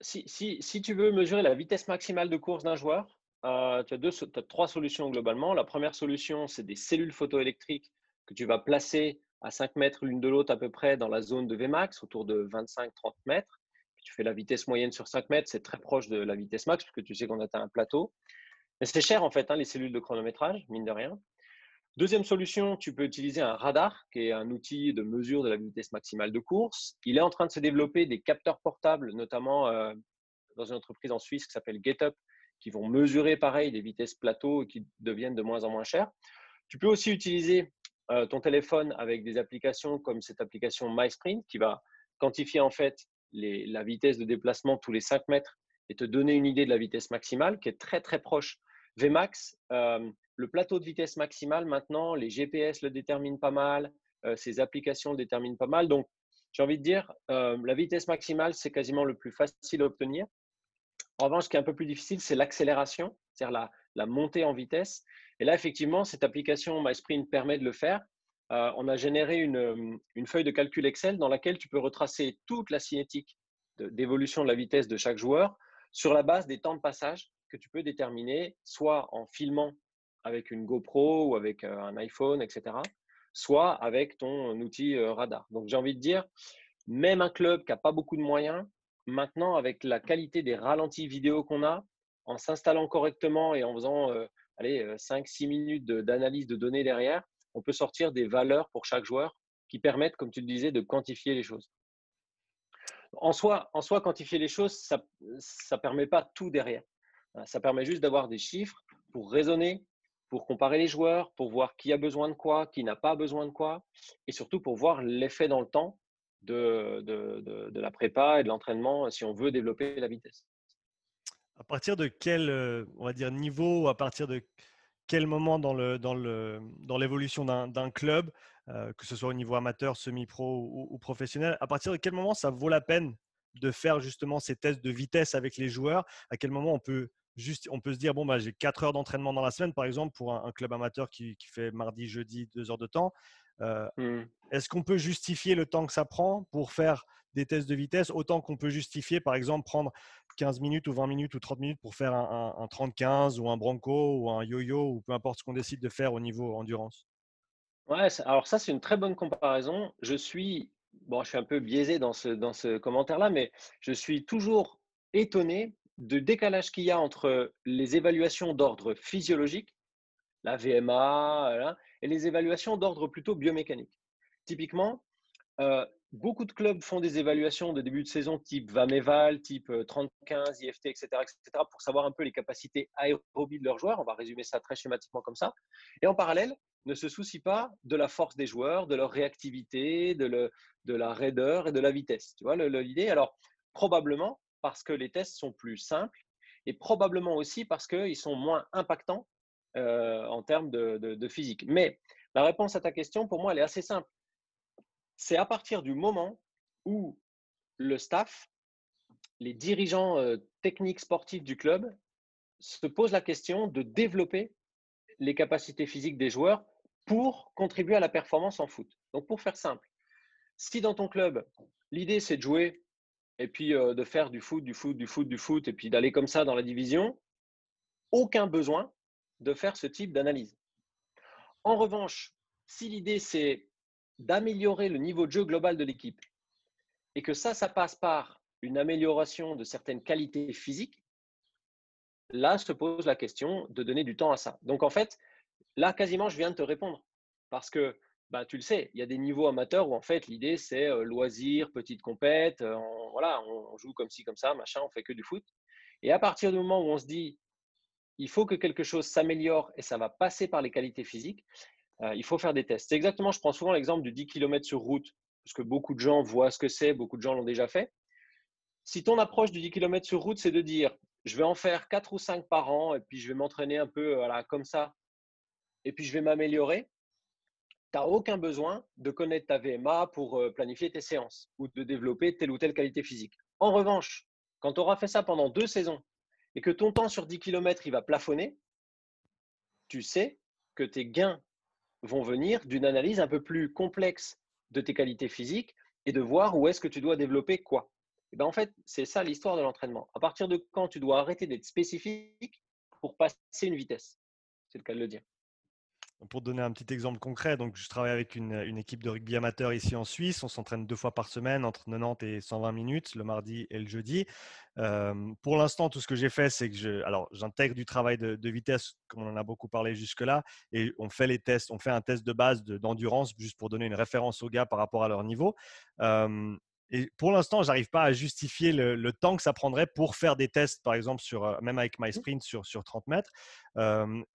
si, si, si, tu veux mesurer la vitesse maximale de course d'un joueur, euh, tu, as deux, as trois solutions globalement. La première solution, c'est des cellules photoélectriques que tu vas placer à 5 mètres l'une de l'autre à peu près dans la zone de Vmax, autour de 25-30 mètres. tu fais la vitesse moyenne sur 5 mètres, c'est très proche de la vitesse max, puisque tu sais qu'on atteint un plateau. Mais c'est cher en fait, hein, les cellules de chronométrage, mine de rien. Deuxième solution, tu peux utiliser un radar, qui est un outil de mesure de la vitesse maximale de course. Il est en train de se développer des capteurs portables, notamment euh, dans une entreprise en Suisse qui s'appelle GetUp, qui vont mesurer pareil les vitesses plateaux et qui deviennent de moins en moins chères. Tu peux aussi utiliser euh, ton téléphone avec des applications comme cette application MySprint qui va quantifier en fait la vitesse de déplacement tous les 5 mètres et te donner une idée de la vitesse maximale qui est très très proche. Vmax, euh, le plateau de vitesse maximale, maintenant, les GPS le déterminent pas mal, euh, ces applications le déterminent pas mal. Donc, j'ai envie de dire, euh, la vitesse maximale, c'est quasiment le plus facile à obtenir. En revanche, ce qui est un peu plus difficile, c'est l'accélération, c'est-à-dire la, montée en vitesse. Et là, effectivement, cette application MySprint permet de le faire. on a généré une, une, feuille de calcul Excel dans laquelle tu peux retracer toute la cinétique d'évolution de la vitesse de chaque joueur sur la base des temps de passage que tu peux déterminer, soit en filmant avec une GoPro ou avec un iPhone, etc., soit avec ton outil radar. Donc j'ai envie de dire, même un club qui n'a pas beaucoup de moyens, maintenant avec la qualité des ralentis vidéo qu'on a, en s'installant correctement et en faisant allez, 5-6 minutes d'analyse de, données derrière, on peut sortir des valeurs pour chaque joueur qui permettent, comme tu le disais, de quantifier les choses. En soi, en soi quantifier les choses, ça ne permet pas tout derrière. Ça permet juste d'avoir des chiffres pour raisonner, pour comparer les joueurs, pour voir qui a besoin de quoi, qui n'a pas besoin de quoi, et surtout pour voir l'effet dans le temps de, de, la prépa et de l'entraînement si on veut développer la vitesse. À partir de quel euh, on va dire, niveau, à partir de quel moment dans, le, dans, le, dans l'évolution d'un, club, euh, que ce soit au niveau amateur, semi-pro ou, ou, professionnel, à partir de quel moment ça vaut la peine de faire justement ces tests de vitesse avec les joueurs? À quel moment on peut juste, on peut se dire, bon, bah, j'ai 4 heures d'entraînement dans la semaine, par exemple, pour un, club amateur qui, fait mardi, jeudi, 2 heures de temps. Euh, mmh. Est-ce qu'on peut justifier le temps que ça prend pour faire des tests de vitesse autant qu'on peut justifier, par exemple, prendre 15 minutes ou 20 minutes ou 30 minutes pour faire un, un 30-15 ou un Bronco ou un yo-yo ou peu importe ce qu'on décide de faire au niveau endurance? Ouais, alors ça, c'est une très bonne comparaison. Je suis, bon, je suis un peu biaisé dans ce, dans ce commentaire-là, mais je suis toujours étonné de décalage qu'il y a entre les évaluations d'ordre physiologique, la VMA, et les évaluations d'ordre plutôt biomécanique. Typiquement, euh, beaucoup de clubs font des évaluations de début de saison type VAMEVAL, type 30-15, IFT, etc., etc., pour savoir un peu les capacités aérobies de leurs joueurs. On va résumer ça très schématiquement comme ça. Et en parallèle, ne se soucient pas de la force des joueurs, de leur réactivité, de, de la raideur et de la vitesse. Tu vois l'idée Alors, probablement, parce que les tests sont plus simples et probablement aussi parce qu'ils sont moins impactants euh, en termes de, physique. Mais la réponse à ta question, pour moi, elle est assez simple. C'est à partir du moment où le staff, les dirigeants euh, techniques sportifs du club se posent la question de développer les capacités physiques des joueurs pour contribuer à la performance en foot. Donc, pour faire simple, si dans ton club, l'idée c'est de jouer et puis de faire du foot, du foot, du foot, du foot, et puis d'aller comme ça dans la division, aucun besoin de faire ce type d'analyse. En revanche, si l'idée c'est d'améliorer le niveau de jeu global de l'équipe et que ça, ça passe par une amélioration de certaines qualités physiques, là se pose la question de donner du temps à ça. Donc en fait, là quasiment je viens de te répondre parce que bah, tu le sais, il y a des niveaux amateurs où en fait l'idée c'est loisir, petite compète, on, voilà, on, joue comme ci, comme ça, machin, on fait que du foot. Et à partir du moment où on se dit il faut que quelque chose s'améliore et ça va passer par les qualités physiques, il faut faire des tests. Exactement, je prends souvent l'exemple du 10 km sur route, parce que beaucoup de gens voient ce que c'est, beaucoup de gens l'ont déjà fait. Si ton approche du 10 km sur route, c'est de dire je vais en faire 4 ou 5 par an et puis je vais m'entraîner un peu voilà, comme ça, et puis je vais m'améliorer, tu aucun besoin de connaître ta VMA pour euh, planifier tes séances ou de développer telle ou telle qualité physique. En revanche, quand tu auras fait ça pendant deux saisons et que ton temps sur 10 km il va plafonner, tu sais que tes gains vont venir d'une analyse un peu plus complexe de tes qualités physiques et de voir où est-ce que tu dois développer quoi. Et ben en fait, c'est ça l'histoire de l'entraînement. À partir de quand tu dois arrêter d'être spécifique pour passer une vitesse? C'est le cas de le dire. Pour donner un petit exemple concret, donc je travaille avec une, équipe de rugby amateur ici en Suisse. On s'entraîne deux fois par semaine, entre 90 et 120 minutes, le mardi et le jeudi. pour l'instant, tout ce que j'ai fait, c'est que je, alors j'intègre du travail de, vitesse, comme on en a beaucoup parlé jusque-là, et on fait les tests. On fait un test de base d'endurance, juste pour donner une référence aux gars par rapport à leur niveau. Et pour l'instant, j'arrive pas à justifier le, temps que ça prendrait pour faire des tests, par exemple, sur, euh, même avec MySprint sur, sur 30 mètres.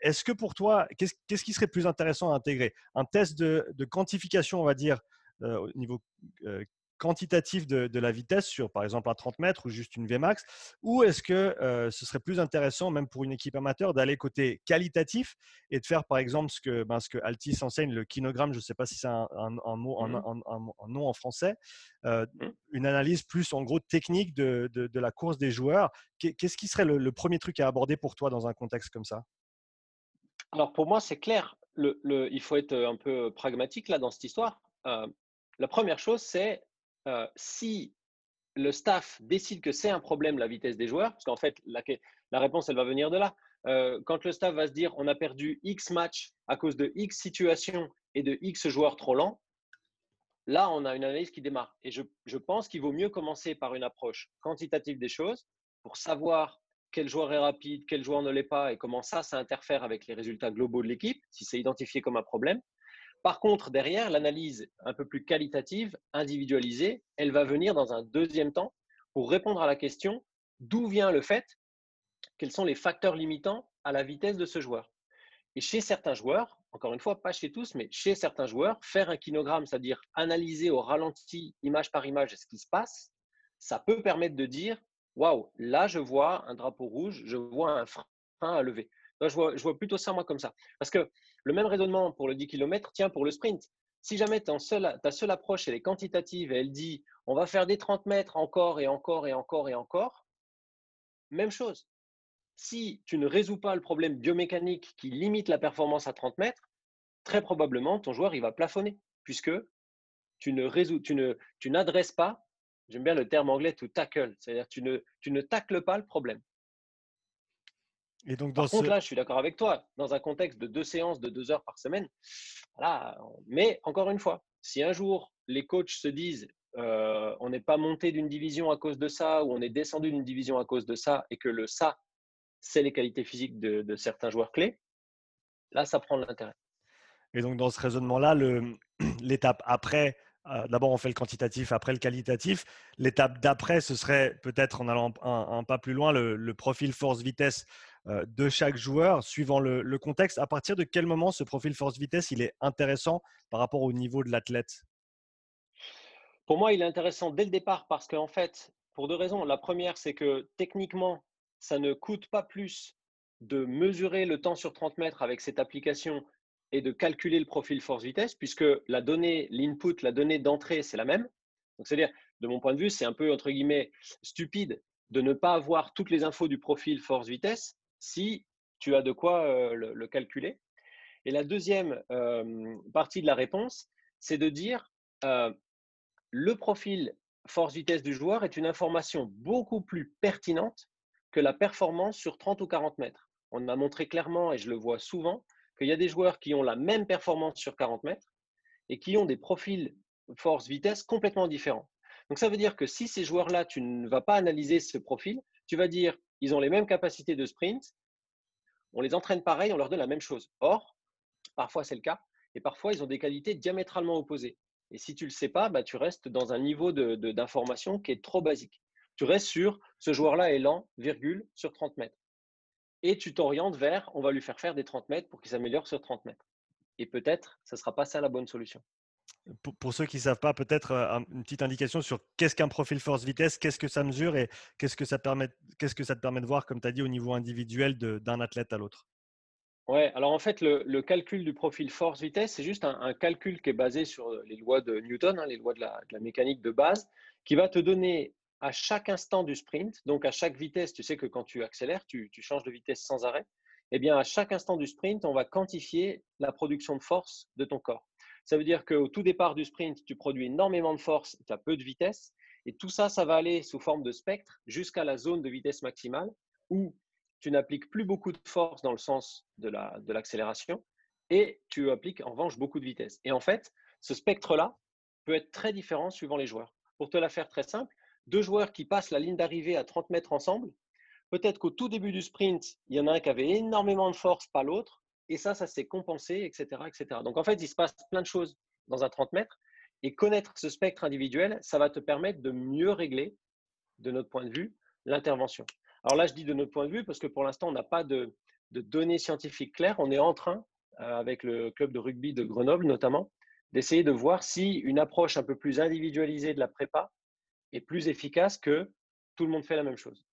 Est-ce que pour toi, qu'est-ce qui serait plus intéressant à intégrer? Un test de, de quantification, on va dire, euh, au niveau euh, quantitatif de, la vitesse sur, par exemple, un 30 mètres ou juste une VMAX Ou est-ce que euh, ce serait plus intéressant, même pour une équipe amateur, d'aller côté qualitatif et de faire, par exemple, ce que, ben, ce que Altis enseigne, le kinogramme, je ne sais pas si c'est un, mot, mmh un, nom en français, euh, mmh. une analyse plus, en gros, technique de, de, la course des joueurs. Qu'est-ce qui serait le, premier truc à aborder pour toi dans un contexte comme ça? Alors pour moi, c'est clair. Le, le- il faut être un peu pragmatique là dans cette histoire. Euh, la première chose, c'est euh, si le staff décide que c'est un problème la vitesse des joueurs, parce qu'en fait, la, réponse, elle va venir de là. Euh, quand le staff va se dire on a perdu X matchs à cause de X situations et de X joueurs trop lents, là, on a une analyse qui démarre. Et je, je pense qu'il vaut mieux commencer par une approche quantitative des choses pour savoir quel joueur est rapide, quel joueur ne l'est pas et comment ça, ça interfère avec les résultats globaux de l'équipe, si c'est identifié comme un problème. Par contre, derrière, l'analyse un peu plus qualitative, individualisée, elle va venir dans un deuxième temps pour répondre à la question d'où vient le fait, quels sont les facteurs limitants à la vitesse de ce joueur? Et chez certains joueurs, encore une fois, pas chez tous, mais chez certains joueurs, faire un kinogramme, c'est-à-dire analyser au ralenti, image par image, ce qui se passe, ça peut permettre de dire waouh, là, je vois un drapeau rouge, je vois un frein à lever. Je, vois, plutôt ça, moi, comme ça. Parce que le même raisonnement pour le 10 km tient pour le sprint. Si jamais ta seule, ta seule approche, elle est quantitative et elle dit on va faire des 30 mètres encore et encore et encore et encore, même chose. Si tu ne résous pas le problème biomécanique qui limite la performance à 30 mètres, très probablement ton joueur il va plafonner puisque tu n'adresses pas J'aime bien le terme anglais to tackle, c'est-à-dire tu ne, tu ne tacles pas le problème. Et donc dans par contre, là, je suis d'accord avec toi, dans un contexte de deux séances de deux heures par semaine, voilà. mais encore une fois, si un jour les coachs se disent euh, on n'est pas monté d'une division à cause de ça ou on est descendu d'une division à cause de ça et que le ça, c'est les qualités physiques de, de certains joueurs clés, là, ça prend de l'intérêt. Et donc, dans ce raisonnement-là, l'étape après euh, d'abord, on fait le quantitatif, après le qualitatif. L'étape d'après, ce serait peut-être en allant un, pas plus loin, le, profil force-vitesse de chaque joueur, suivant le, contexte. À partir de quel moment ce profil force-vitesse, il est intéressant par rapport au niveau de l'athlète? Pour moi, il est intéressant dès le départ parce qu'en fait, pour deux raisons. La première, c'est que techniquement, ça ne coûte pas plus de mesurer le temps sur 30 mètres avec cette application et de calculer le profil force-vitesse, puisque la donnée, l'input, la donnée d'entrée, c'est la même. Donc, c'est-à-dire, de mon point de vue, c'est un peu, entre guillemets, stupide de ne pas avoir toutes les infos du profil force-vitesse si tu as de quoi le, calculer. Et la deuxième partie de la réponse, c'est de dire le profil force-vitesse du joueur est une information beaucoup plus pertinente que la performance sur 30 ou 40 mètres. On a montré clairement, et je le vois souvent, qu'il y a des joueurs qui ont la même performance sur 40 mètres et qui ont des profils force-vitesse complètement différents. Donc ça veut dire que si ces joueurs-là, tu ne vas pas analyser ce profil, tu vas dire ils ont les mêmes capacités de sprint, on les entraîne pareil, on leur donne la même chose. Or, parfois c'est le cas, et parfois ils ont des qualités diamétralement opposées. Et si tu ne le sais pas, bah, tu restes dans un niveau d'information de, qui est trop basique. Tu restes sur ce joueur-là est lent, virgule, sur 30 mètres et tu t'orientes vers on va lui faire faire des 30 mètres pour qu'il s'améliore sur 30 mètres. Et peut-être, ce ne sera pas ça la bonne solution. Pour, ceux qui ne savent pas, peut-être euh, une petite indication sur qu'est-ce qu'un profil force-vitesse, qu'est-ce que ça mesure et qu'est-ce que, ça te permet de voir, comme tu as dit, au niveau individuel d'un athlète à l'autre? Ouais, alors en fait, le, calcul du profil force-vitesse, c'est juste un, calcul qui est basé sur les lois de Newton, hein, les lois de la, de la, mécanique de base, qui va te donner à chaque instant du sprint, donc à chaque vitesse, tu sais que quand tu accélères, tu, changes de vitesse sans arrêt, eh bien à chaque instant du sprint, on va quantifier la production de force de ton corps. Ça veut dire qu'au tout départ du sprint, tu produis énormément de force, tu as peu de vitesse, et tout ça, ça va aller sous forme de spectre jusqu'à la zone de vitesse maximale où tu n'appliques plus beaucoup de force dans le sens de l'accélération et tu appliques en revanche beaucoup de vitesse. Et en fait, ce spectre-là peut être très différent suivant les joueurs. Pour te la faire très simple, deux joueurs qui passent la ligne d'arrivée à 30 mètres ensemble, peut-être qu'au tout début du sprint, il y en a un qui avait énormément de force, pas l'autre, et ça, ça s'est compensé, etc., etc. Donc en fait, il se passe plein de choses dans un 30 mètres, et connaître ce spectre individuel, ça va te permettre de mieux régler, de notre point de vue, l'intervention. Alors là, je dis de notre point de vue parce que pour l'instant, on n'a pas de, données scientifiques claires. On est en train, euh, avec le club de rugby de Grenoble notamment, d'essayer de voir si une approche un peu plus individualisée de la prépa est plus efficace que tout le monde fait la même chose.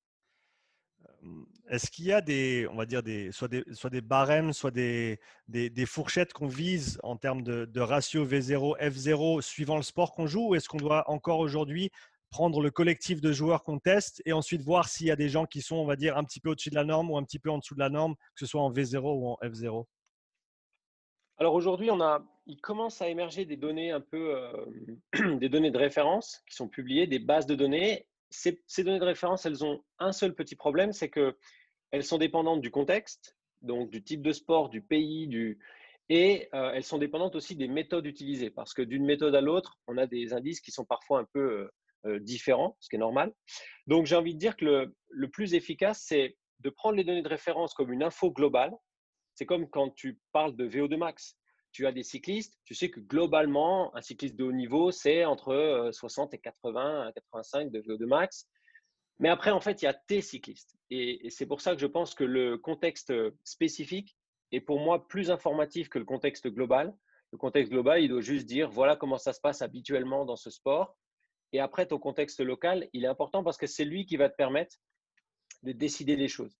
Est-ce qu'il y a des, on va dire, des, soit, des, soit des barèmes, soit des, des, fourchettes qu'on vise en termes de, ratio V0, F0 suivant le sport qu'on joue Ou est-ce qu'on doit encore aujourd'hui prendre le collectif de joueurs qu'on teste et ensuite voir s'il y a des gens qui sont, on va dire, un petit peu au-dessus de la norme ou un petit peu en dessous de la norme, que ce soit en V0 ou en F0 Alors aujourd'hui, on a, il commence à émerger des données un peu, euh, des données de référence qui sont publiées, des bases de données. Ces, données de référence, elles ont un seul petit problème, c'est que elles sont dépendantes du contexte, donc du type de sport, du pays, du, et euh, elles sont dépendantes aussi des méthodes utilisées, parce que d'une méthode à l'autre, on a des indices qui sont parfois un peu euh, différents, ce qui est normal. Donc j'ai envie de dire que le, le plus efficace, c'est de prendre les données de référence comme une info globale c'est comme quand tu parles de VO2 max. Tu as des cyclistes, tu sais que globalement, un cycliste de haut niveau, c'est entre 60 euh, et 80, 85 de VO2 max. Mais après, en fait, il y a tes cyclistes. Et, c'est pour ça que je pense que le contexte spécifique est pour moi plus informatif que le contexte global. Le contexte global, il doit juste dire voilà comment ça se passe habituellement dans ce sport. Et après, ton contexte local, il est important parce que c'est lui qui va te permettre de décider des choses.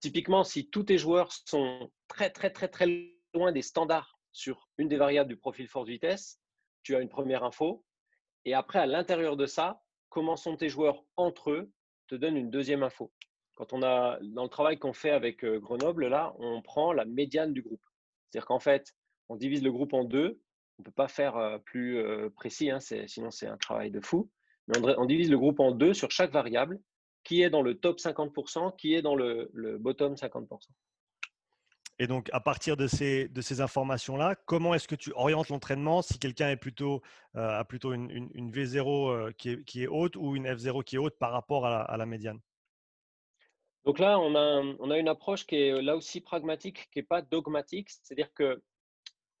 Typiquement, si tous tes joueurs sont très, très, très, très loin des standards sur une des variables du profil force-vitesse, tu as une première info. Et après, à l'intérieur de ça, comment sont tes joueurs entre eux te donne une deuxième info. Quand on a, dans le travail qu'on fait avec euh, Grenoble, là, on prend la médiane du groupe. C'est-à-dire qu'en fait, on divise le groupe en deux. On ne peut pas faire euh, plus euh, précis, hein, sinon c'est un travail de fou. Mais on divise le groupe en deux sur chaque variable qui est dans le top 50%, qui est dans le, bottom 50%. Et donc, à partir de ces, informations-là, comment est-ce que tu orientes l'entraînement si quelqu'un euh, a plutôt une, une, V0 euh, qui, est, haute ou une F0 qui est haute par rapport à la, médiane? Donc là, on a, on a, une approche qui est là aussi pragmatique, qui n'est pas dogmatique. C'est-à-dire que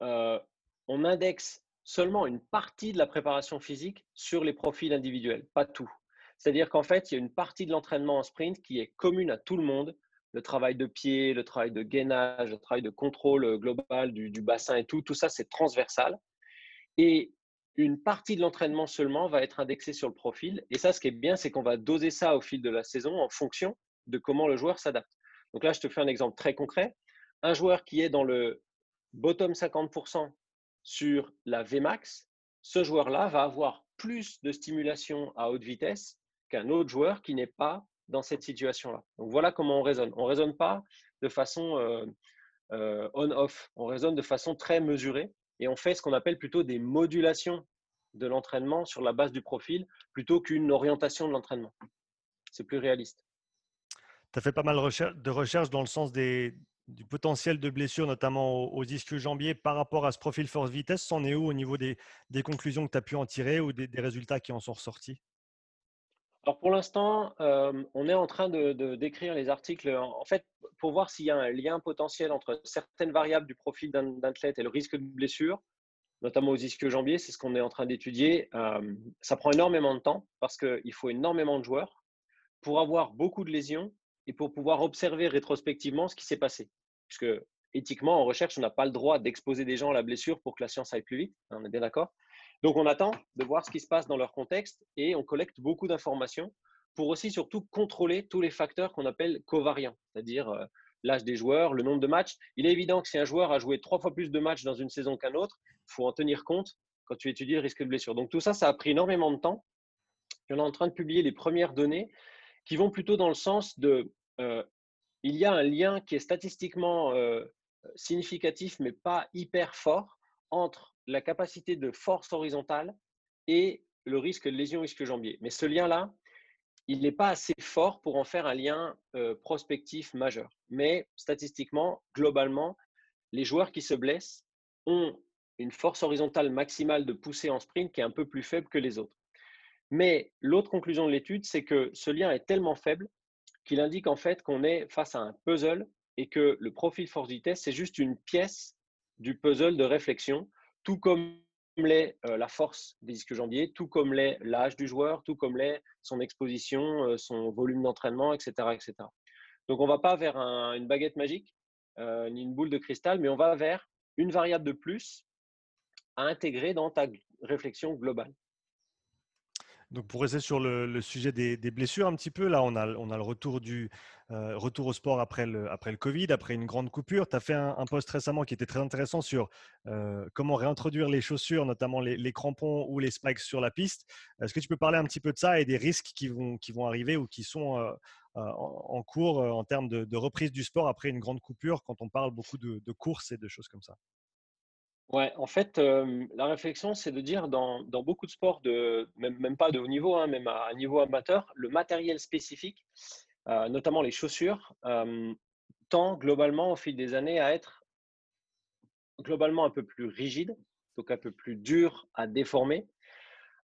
euh, on indexe seulement une partie de la préparation physique sur les profils individuels, pas tout. C'est-à-dire qu'en fait, il y a une partie de l'entraînement en sprint qui est commune à tout le monde. Le travail de pied, le travail de gainage, le travail de contrôle euh, global du, bassin et tout, tout ça, c'est transversal. Et une partie de l'entraînement seulement va être indexée sur le profil. Et ça, ce qui est bien, c'est qu'on va doser ça au fil de la saison en fonction de comment le joueur s'adapte. Donc là, je te fais un exemple très concret. Un joueur qui est dans le bottom 50% sur la Vmax, ce joueur-là va avoir plus de stimulation à haute vitesse qu'un autre joueur qui n'est pas dans cette situation-là. Donc voilà comment on raisonne. On ne raisonne pas de façon euh, euh, on-off, on raisonne de façon très mesurée et on fait ce qu'on appelle plutôt des modulations de l'entraînement sur la base du profil plutôt qu'une orientation de l'entraînement. C'est plus réaliste. Tu as fait pas mal de recherches dans le sens des, du potentiel de blessure, notamment aux, ischios jambiers, par rapport à ce profil force-vitesse. C'en est où au niveau des, conclusions que tu as pu en tirer ou des résultats qui en sont ressortis? Alors pour l'instant, euh, on est en train de, décrire les articles, en, fait, pour voir s'il y a un lien potentiel entre certaines variables du profil d'un athlète et le risque de blessure, notamment aux ischio-jambiers, c'est ce qu'on est en train d'étudier. Euh, ça prend énormément de temps parce qu'il faut énormément de joueurs pour avoir beaucoup de lésions et pour pouvoir observer rétrospectivement ce qui s'est passé. Puisque éthiquement, en recherche, on n'a pas le droit d'exposer des gens à la blessure pour que la science aille plus vite, hein, on est bien d'accord donc, on attend de voir ce qui se passe dans leur contexte et on collecte beaucoup d'informations pour aussi surtout contrôler tous les facteurs qu'on appelle covariants, c'est-à-dire euh, l'âge des joueurs, le nombre de matchs. Il est évident que si un joueur a joué trois fois plus de matchs dans une saison qu'un autre, il faut en tenir compte quand tu étudies le risque de blessure. Donc tout ça, ça a pris énormément de temps. on est en train de publier les premières données qui vont plutôt dans le sens de euh, il y a un lien qui est statistiquement euh, significatif mais pas hyper fort entre la capacité de force horizontale et le risque de lésion ischio-jambier. Mais ce lien-là, il n'est pas assez fort pour en faire un lien euh, prospectif majeur. Mais statistiquement, globalement, les joueurs qui se blessent ont une force horizontale maximale de poussée en sprint qui est un peu plus faible que les autres. Mais l'autre conclusion de l'étude, c'est que ce lien est tellement faible qu'il indique en fait qu'on est face à un puzzle et que le profil force-vitesse, c'est juste une pièce du puzzle de réflexion tout comme l'est la force des disques jambiers, tout comme l'est l'âge du joueur, tout comme l'est son exposition, son volume d'entraînement, etc., etc. Donc on ne va pas vers une baguette magique, ni une boule de cristal, mais on va vers une variable de plus à intégrer dans ta réflexion globale. Donc pour rester sur le, sujet des, blessures un petit peu, là on a, le retour, du, euh, retour au sport après le, Covid, après une grande coupure. Tu as fait un, post récemment qui était très intéressant sur euh, comment réintroduire les chaussures, notamment les, crampons ou les spikes sur la piste. Est-ce que tu peux parler un petit peu de ça et des risques qui vont, qui vont arriver ou qui sont euh, en, cours en termes de, reprise du sport après une grande coupure quand on parle beaucoup de courses et de choses comme ça? Ouais, en fait, la réflexion, c'est de dire dans, beaucoup de sports, même, même pas de haut niveau, hein, même à, niveau amateur, le matériel spécifique, euh, notamment les chaussures, tend globalement au fil des années à être globalement un peu plus rigide, donc un peu plus dur à déformer,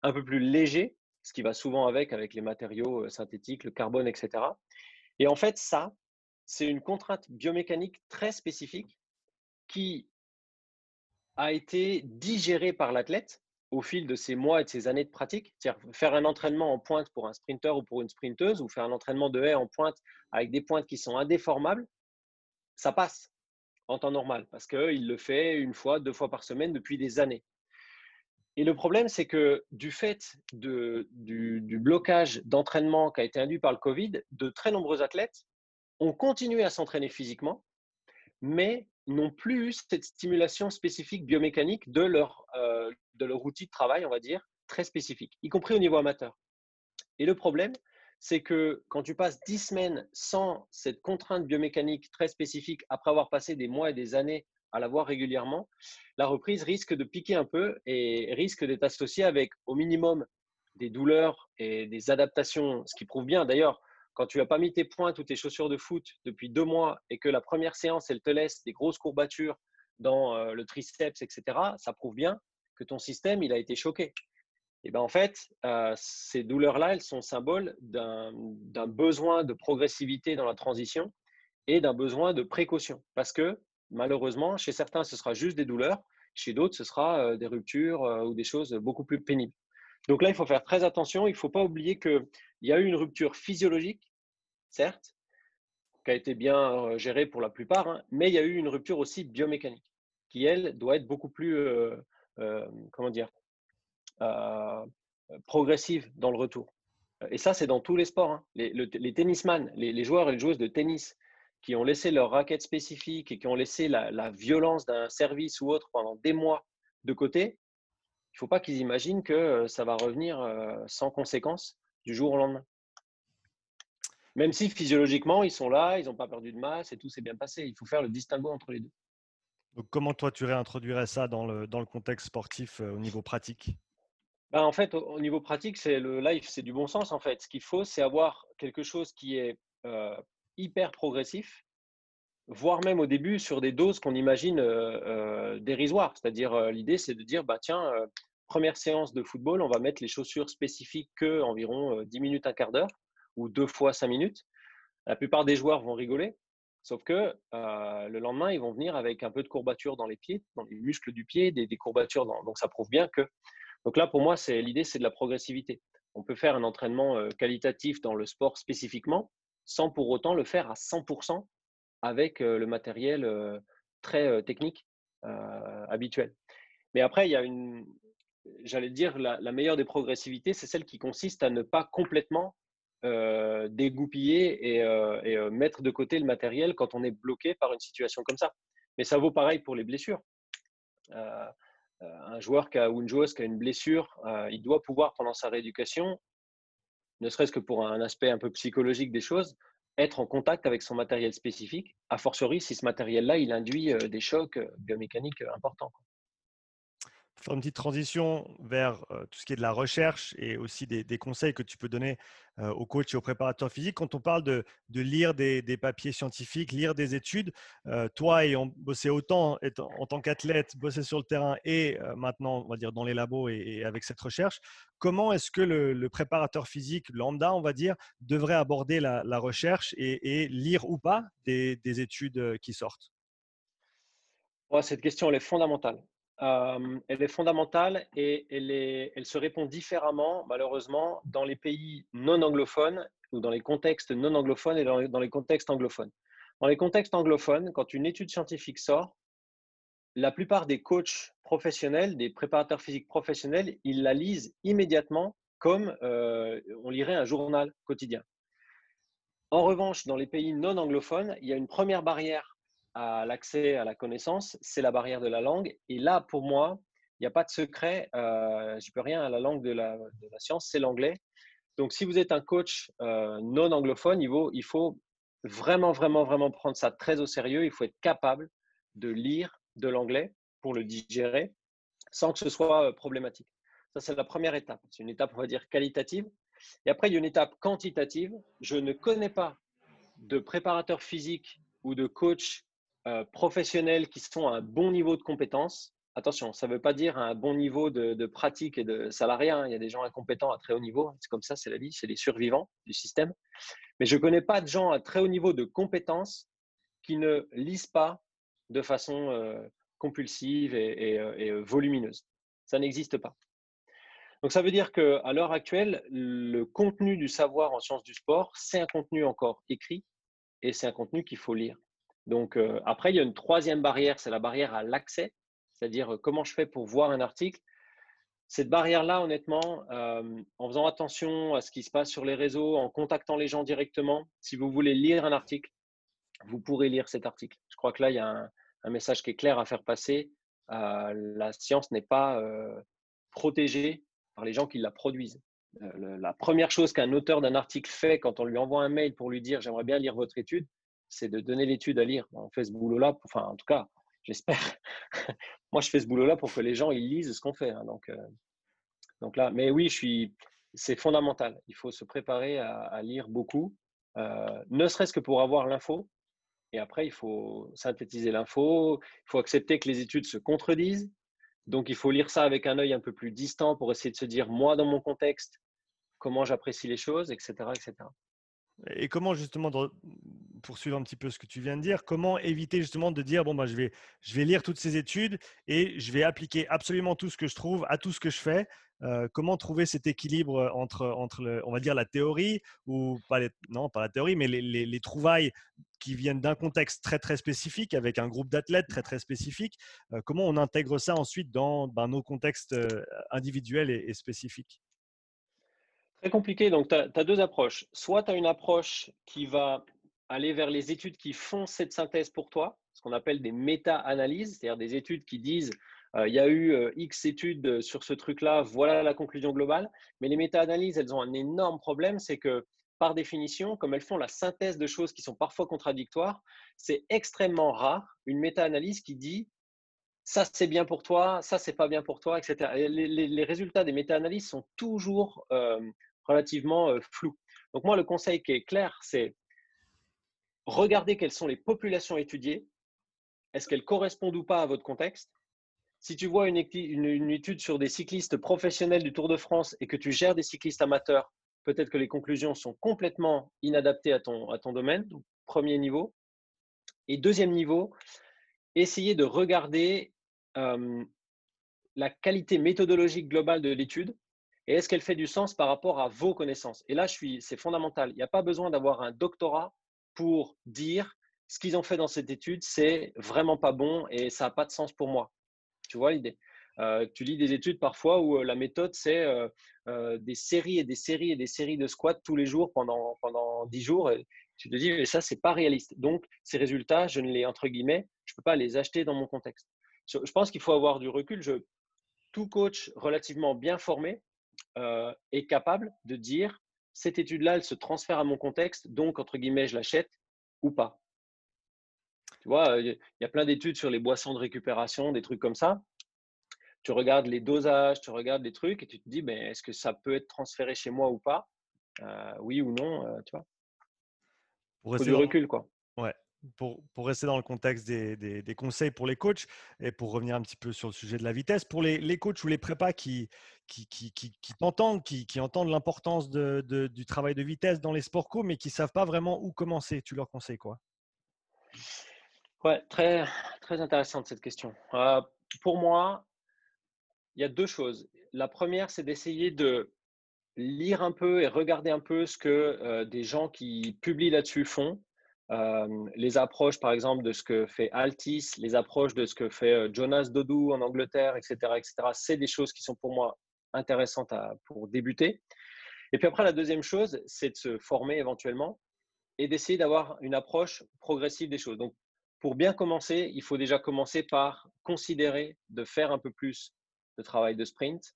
un peu plus léger, ce qui va souvent avec, avec les matériaux synthétiques, le carbone, etc. Et en fait, ça, c'est une contrainte biomécanique très spécifique qui a été digérée par l'athlète au fil de ces mois et de ces années de pratique. C'est-à-dire faire un entraînement en pointe pour un sprinter ou pour une sprinteuse ou faire un entraînement de haie en pointe avec des pointes qui sont indéformables, ça passe en temps normal parce qu'il le fait une fois, deux fois par semaine depuis des années. Et le problème, c'est que du fait du blocage d'entraînement qui a été induit par le Covid, de très nombreux athlètes ont continué à s'entraîner physiquement, mais n'ont plus eu cette stimulation spécifique biomécanique de leur, euh, de leur outil de travail, on va dire, très spécifique, y compris au niveau amateur. Et le problème, c'est que quand tu passes dix semaines sans cette contrainte biomécanique très spécifique, après avoir passé des mois et des années à la voir régulièrement, la reprise risque de piquer un peu et risque d'être associée avec au minimum des douleurs et des adaptations, ce qui prouve bien d'ailleurs quand tu n'as pas mis tes pointes ou tes chaussures de foot depuis deux mois et que la première séance, elle te laisse des grosses courbatures dans euh, le triceps, etc., ça prouve bien que ton système, il a été choqué. Et ben en fait, euh, ces douleurs-là, elles sont symboles d'un besoin de progressivité dans la transition et d'un besoin de précaution. Parce que malheureusement, chez certains, ce sera juste des douleurs, chez d'autres, ce sera euh, des ruptures ou des choses beaucoup plus pénibles. Donc là, il faut faire très attention. Il ne faut pas oublier qu'il y a eu une rupture physiologique, certes, qui a été bien euh, gérée pour la plupart, hein, mais il y a eu une rupture aussi biomécanique, qui, elle, doit être beaucoup plus, euh, euh, comment dire, progressive dans le retour. Et ça, c'est dans tous les sports. Hein. Les, les, tennisman, les, joueurs et les joueuses de tennis qui ont laissé leur raquette spécifique et qui ont laissé la violence d'un service ou autre pendant des mois de côté, il ne faut pas qu'ils imaginent que ça va revenir sans conséquence du jour au lendemain. Même si physiologiquement, ils sont là, ils n'ont pas perdu de masse et tout s'est bien passé. Il faut faire le distinguo entre les deux. Donc, comment toi, tu réintroduirais ça dans le, dans le contexte sportif au niveau pratique? Ben, En fait, au, niveau pratique, c'est le life, c'est du bon sens. En fait, ce qu'il faut, c'est avoir quelque chose qui est hyper progressif, voire même au début sur des doses qu'on imagine euh, euh, dérisoires. C'est-à-dire, euh, l'idée, c'est de dire, bah, tiens, première séance de football, on va mettre les chaussures spécifiques que environ 10 minutes, un quart d'heure, ou deux fois 5 minutes. La plupart des joueurs vont rigoler, sauf que le lendemain, ils vont venir avec un peu de courbature dans les pieds, dans les muscles du pied, des, courbatures. donc, ça prouve bien que. Donc là, pour moi, c'est l'idée, c'est de la progressivité. On peut faire un entraînement qualitatif dans le sport spécifiquement, sans pour autant le faire à 100% avec le matériel très technique habituel. Mais après, il y a une, j'allais dire, la, meilleure des progressivités, c'est celle qui consiste à ne pas complètement dégoupiller et, mettre de côté le matériel quand on est bloqué par une situation comme ça. Mais ça vaut pareil pour les blessures. un joueur qui a, ou une joueuse qui a une blessure, il doit pouvoir, pendant sa rééducation, ne serait-ce que pour un aspect un peu psychologique des choses, être en contact avec son matériel spécifique, a fortiori si ce matériel-là, il induit des chocs biomécaniques importants faire une petite transition vers tout ce qui est de la recherche et aussi des, conseils que tu peux donner aux coachs et aux préparateurs physiques. Quand on parle de, lire des, papiers scientifiques, lire des études, toi ayant bossé autant en tant qu'athlète, bossé sur le terrain et maintenant, on va dire, dans les labos et, avec cette recherche, comment est-ce que le, préparateur physique lambda, on va dire, devrait aborder la, recherche et, lire ou pas des, études qui sortent? Cette question, elle est fondamentale elle est fondamentale et elle, se répond différemment, malheureusement, dans les pays non anglophones ou dans les contextes non anglophones et dans les, contextes anglophones. Dans les contextes anglophones, quand une étude scientifique sort, la plupart des coachs professionnels, des préparateurs physiques professionnels, ils la lisent immédiatement comme on lirait un journal quotidien. En revanche, dans les pays non anglophones, il y a une première barrière à l'accès à la connaissance, c'est la barrière de la langue. Et là, pour moi, il n'y a pas de secret. Euh, je peux rien à la langue de la, science, c'est l'anglais. Donc, si vous êtes un coach euh, non anglophone, il faut, il faut vraiment, vraiment, vraiment prendre ça très au sérieux. Il faut être capable de lire de l'anglais pour le digérer sans que ce soit problématique. Ça, c'est la première étape. C'est une étape, on va dire, qualitative. Et après, il y a une étape quantitative. Je ne connais pas de préparateur physique ou de coach professionnels qui sont à un bon niveau de compétence. Attention, ça ne veut pas dire un bon niveau de, pratique et de salariat. Hein. Il y a des gens incompétents à très haut niveau. C'est comme ça, c'est la vie, c'est les survivants du système. Mais je ne connais pas de gens à très haut niveau de compétences qui ne lisent pas de façon euh, compulsive et, euh, euh, volumineuse. Ça n'existe pas. Donc ça veut dire qu'à l'heure actuelle, le contenu du savoir en sciences du sport, c'est un contenu encore écrit et c'est un contenu qu'il faut lire. Donc après, il y a une troisième barrière, c'est la barrière à l'accès, c'est-à-dire comment je fais pour voir un article. Cette barrière-là, honnêtement, en faisant attention à ce qui se passe sur les réseaux, en contactant les gens directement, si vous voulez lire un article, vous pourrez lire cet article. Je crois que là, il y a un, message qui est clair à faire passer. la science n'est pas protégée par les gens qui la produisent. la première chose qu'un auteur d'un article fait quand on lui envoie un mail pour lui dire j'aimerais bien lire votre étude, c'est de donner l'étude à lire. On fait ce boulot-là, enfin en tout cas, j'espère. Moi, je fais ce boulot-là pour que les gens ils lisent ce qu'on fait. Hein. donc, donc là, mais oui, je suis. C'est fondamental. Il faut se préparer à, lire beaucoup, ne serait-ce que pour avoir l'info. Et après, il faut synthétiser l'info. Il faut accepter que les études se contredisent. Donc, il faut lire ça avec un œil un peu plus distant pour essayer de se dire, moi, dans mon contexte, comment j'apprécie les choses, etc., etc. Et comment justement, poursuivre un petit peu ce que tu viens de dire, comment éviter justement de dire, bon, bah, je, vais, je vais lire toutes ces études et je vais appliquer absolument tout ce que je trouve à tout ce que je fais euh, comment trouver cet équilibre entre, entre on va dire, la théorie, ou pas non, pas la théorie, mais les, trouvailles qui viennent d'un contexte très, très spécifique, avec un groupe d'athlètes très, très spécifique. Euh, comment on intègre ça ensuite dans ben, nos contextes euh, individuels et, spécifiques? Très compliqué. Donc, tu as, deux approches. Soit tu as une approche qui va aller vers les études qui font cette synthèse pour toi, ce qu'on appelle des méta-analyses, c'est-à-dire des études qui disent euh, il y a eu euh, X études sur ce truc-là, voilà la conclusion globale. Mais les méta-analyses, elles ont un énorme problème, c'est que par définition, comme elles font la synthèse de choses qui sont parfois contradictoires, c'est extrêmement rare une méta-analyse qui dit ça c'est bien pour toi, ça c'est pas bien pour toi, etc. les, résultats des méta-analyses sont toujours euh, relativement flous. Donc moi, le conseil qui est clair, c'est regarder quelles sont les populations étudiées, est-ce qu'elles correspondent ou pas à votre contexte, si tu vois une, étude sur des cyclistes professionnels du Tour de France et que tu gères des cyclistes amateurs, peut-être que les conclusions sont complètement inadaptées à ton, domaine. premier niveau. Et deuxième niveau, essayer de regarder la qualité méthodologique globale de l'étude et est-ce qu'elle fait du sens par rapport à vos connaissances? Et là, c'est fondamental. Il n'y a pas besoin d'avoir un doctorat pour dire ce qu'ils ont fait dans cette étude, c'est vraiment pas bon et ça n'a pas de sens pour moi. Tu vois l'idée? Euh, Tu lis des études parfois où euh, la méthode, c'est euh, des séries et des séries et des séries de squats tous les jours pendant, pendant 10 jours. Tu te dis, mais ça, c'est pas réaliste. Donc, ces résultats, je ne les, entre guillemets, je ne peux pas les acheter dans mon contexte. Je, pense qu'il faut avoir du recul. Tout coach relativement bien formé est capable de dire, cette étude-là, elle se transfère à mon contexte, donc, entre guillemets, je l'achète ou pas. Tu vois, il y a plein d'études sur les boissons de récupération, des trucs comme ça. Tu regardes les dosages, tu regardes les trucs et tu te dis, ben, est-ce que ça peut être transféré chez moi ou pas? Euh, Oui ou non, euh, tu vois. Pour du recul, quoi. Ouais. Pour, rester dans le contexte des, conseils pour les coachs et pour revenir un petit peu sur le sujet de la vitesse, pour les, coachs ou les prépas qui, qui, qui, entendent l'importance du travail de vitesse dans les sports co, mais qui ne savent pas vraiment où commencer, tu leur conseilles quoi? Ouais, très, très intéressante cette question. Euh, pour moi, il y a deux choses. La première, c'est d'essayer de lire un peu et regarder un peu ce que euh, des gens qui publient là-dessus font. Les approches, par exemple, de ce que fait Altis, les approches de ce que fait Jonas Dodou en Angleterre, etc., etc. C'est des choses qui sont pour moi intéressantes pour débuter. Et puis après, la deuxième chose, c'est de se former éventuellement et d'essayer d'avoir une approche progressive des choses. Donc, pour bien commencer, il faut déjà commencer par considérer de faire un peu plus de travail de sprint.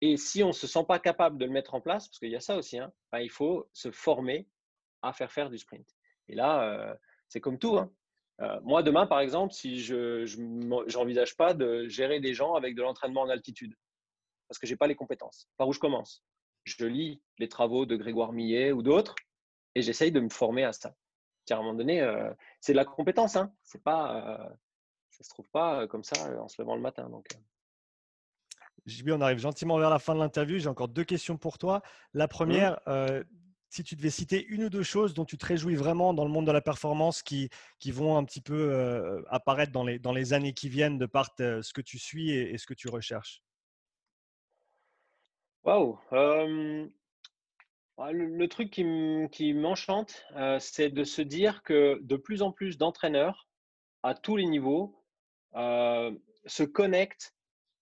Et si on ne se sent pas capable de le mettre en place, parce qu'il y a ça aussi, hein, ben, il faut se former à faire faire du sprint. Et là, euh, c'est comme tout. Hein. moi, demain, par exemple, si je n'envisage pas de gérer des gens avec de l'entraînement en altitude, parce que je n'ai pas les compétences. Par où je commence? Je lis les travaux de Grégoire Millet ou d'autres et j'essaye de me former à ça. à un moment donné, c'est de la compétence. Hein. C'est pas, ça ne se trouve pas comme ça en se levant le matin. Donc, JB, on arrive gentiment vers la fin de l'interview. J'ai encore deux questions pour toi. La mmh. Si tu devais citer une ou deux choses dont tu te réjouis vraiment dans le monde de la performance qui, vont un petit peu apparaître dans les, dans les années qui viennent de par ce que tu suis et, ce que tu recherches? Waouh le, truc qui m'enchante, c'est de se dire que de plus en plus d'entraîneurs à tous les niveaux se connectent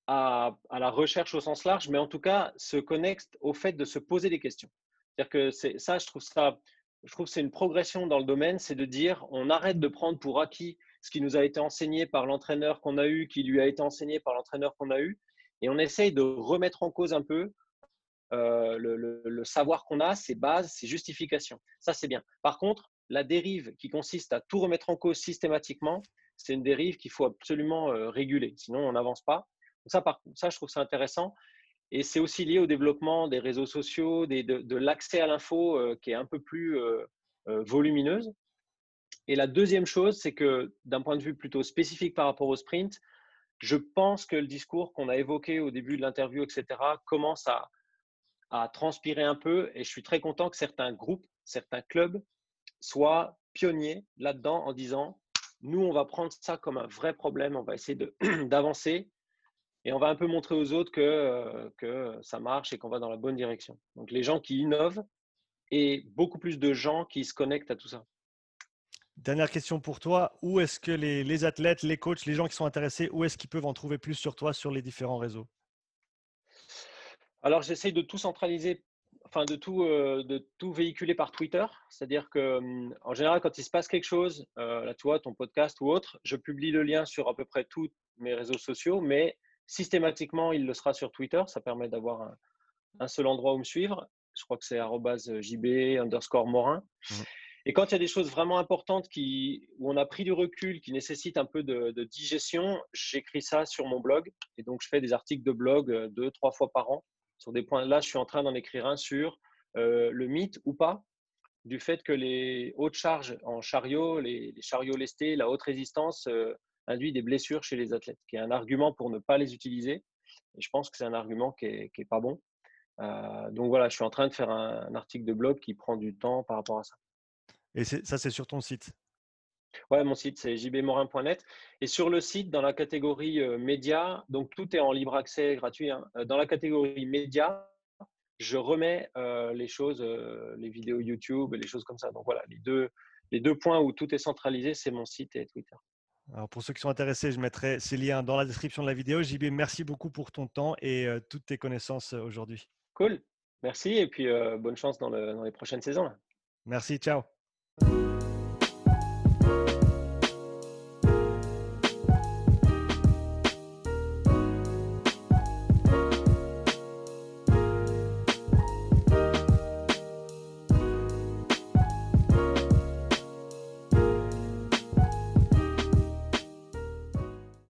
à, la recherche au sens large, mais en tout cas se connectent au fait de se poser des questions. C'est-à-dire que ça, je trouve ça, je trouve c'est une progression dans le domaine, c'est de dire on arrête de prendre pour acquis ce qui nous a été enseigné par l'entraîneur qu'on a eu, qui lui a été enseigné par l'entraîneur qu'on a eu, et on essaye de remettre en cause un peu euh, le, savoir qu'on a, ses bases, ses justifications. Ça, c'est bien. Par contre, la dérive qui consiste à tout remettre en cause systématiquement, c'est une dérive qu'il faut absolument euh, réguler. Sinon, on n'avance pas. ça, par, ça, je trouve ça intéressant. Et c'est aussi lié au développement des réseaux sociaux, de, l'accès à l'info euh, qui est un peu plus volumineuse. Et la deuxième chose, c'est que d'un point de vue plutôt spécifique par rapport au sprint, je pense que le discours qu'on a évoqué au début de l'interview, etc., commence à, à transpirer un peu et je suis très content que certains groupes, certains clubs soient pionniers là-dedans en disant nous, on va prendre ça comme un vrai problème, on va essayer d'avancer et on va un peu montrer aux autres que, euh, que ça marche et qu'on va dans la bonne direction. Donc les gens qui innovent et beaucoup plus de gens qui se connectent à tout ça. Dernière question pour toi. Où est-ce que les, les, athlètes, les coachs, les gens qui sont intéressés, où est-ce qu'ils peuvent en trouver plus sur toi sur les différents réseaux? Alors, j'essaye de tout centraliser, enfin de tout, euh, de tout véhiculer par Twitter. C'est-à-dire que, hum, en général, quand il se passe quelque chose, euh, là, tu vois, ton podcast ou autre, je publie le lien sur à peu près tous mes réseaux sociaux, mais systématiquement, il le sera sur Twitter. Ça permet d'avoir un, seul endroit où me suivre. Je crois que c'est jb underscore morin. Mmh. Et quand il y a des choses vraiment importantes qui, où on a pris du recul, qui nécessitent un peu de, de digestion, j'écris ça sur mon blog. Et donc, je fais des articles de blog euh, deux, trois fois par an sur des points. Là, je suis en train d'en écrire un sur euh, le mythe ou pas du fait que les hautes charges en chariot, les, chariots lestés, la haute résistance euh, induit des blessures chez les athlètes, qui est un argument pour ne pas les utiliser. Et je pense que c'est un argument qui n'est est pas bon. Euh, donc voilà, je suis en train de faire un, article de blog qui prend du temps par rapport à ça. Et ça, c'est sur ton site? Ouais, mon site, c'est jbmorin.net. Et sur le site, dans la catégorie euh, médias, donc tout est en libre accès gratuit. Hein. Euh, dans la catégorie médias, je remets euh, les choses, les vidéos YouTube et les choses comme ça. Donc voilà, les deux, les deux points où tout est centralisé, c'est mon site et Twitter. Alors pour ceux qui sont intéressés, je mettrai ces liens dans la description de la vidéo. JB, merci beaucoup pour ton temps et toutes tes connaissances aujourd'hui. Cool, merci et puis bonne chance dans, dans les prochaines saisons. Merci, ciao.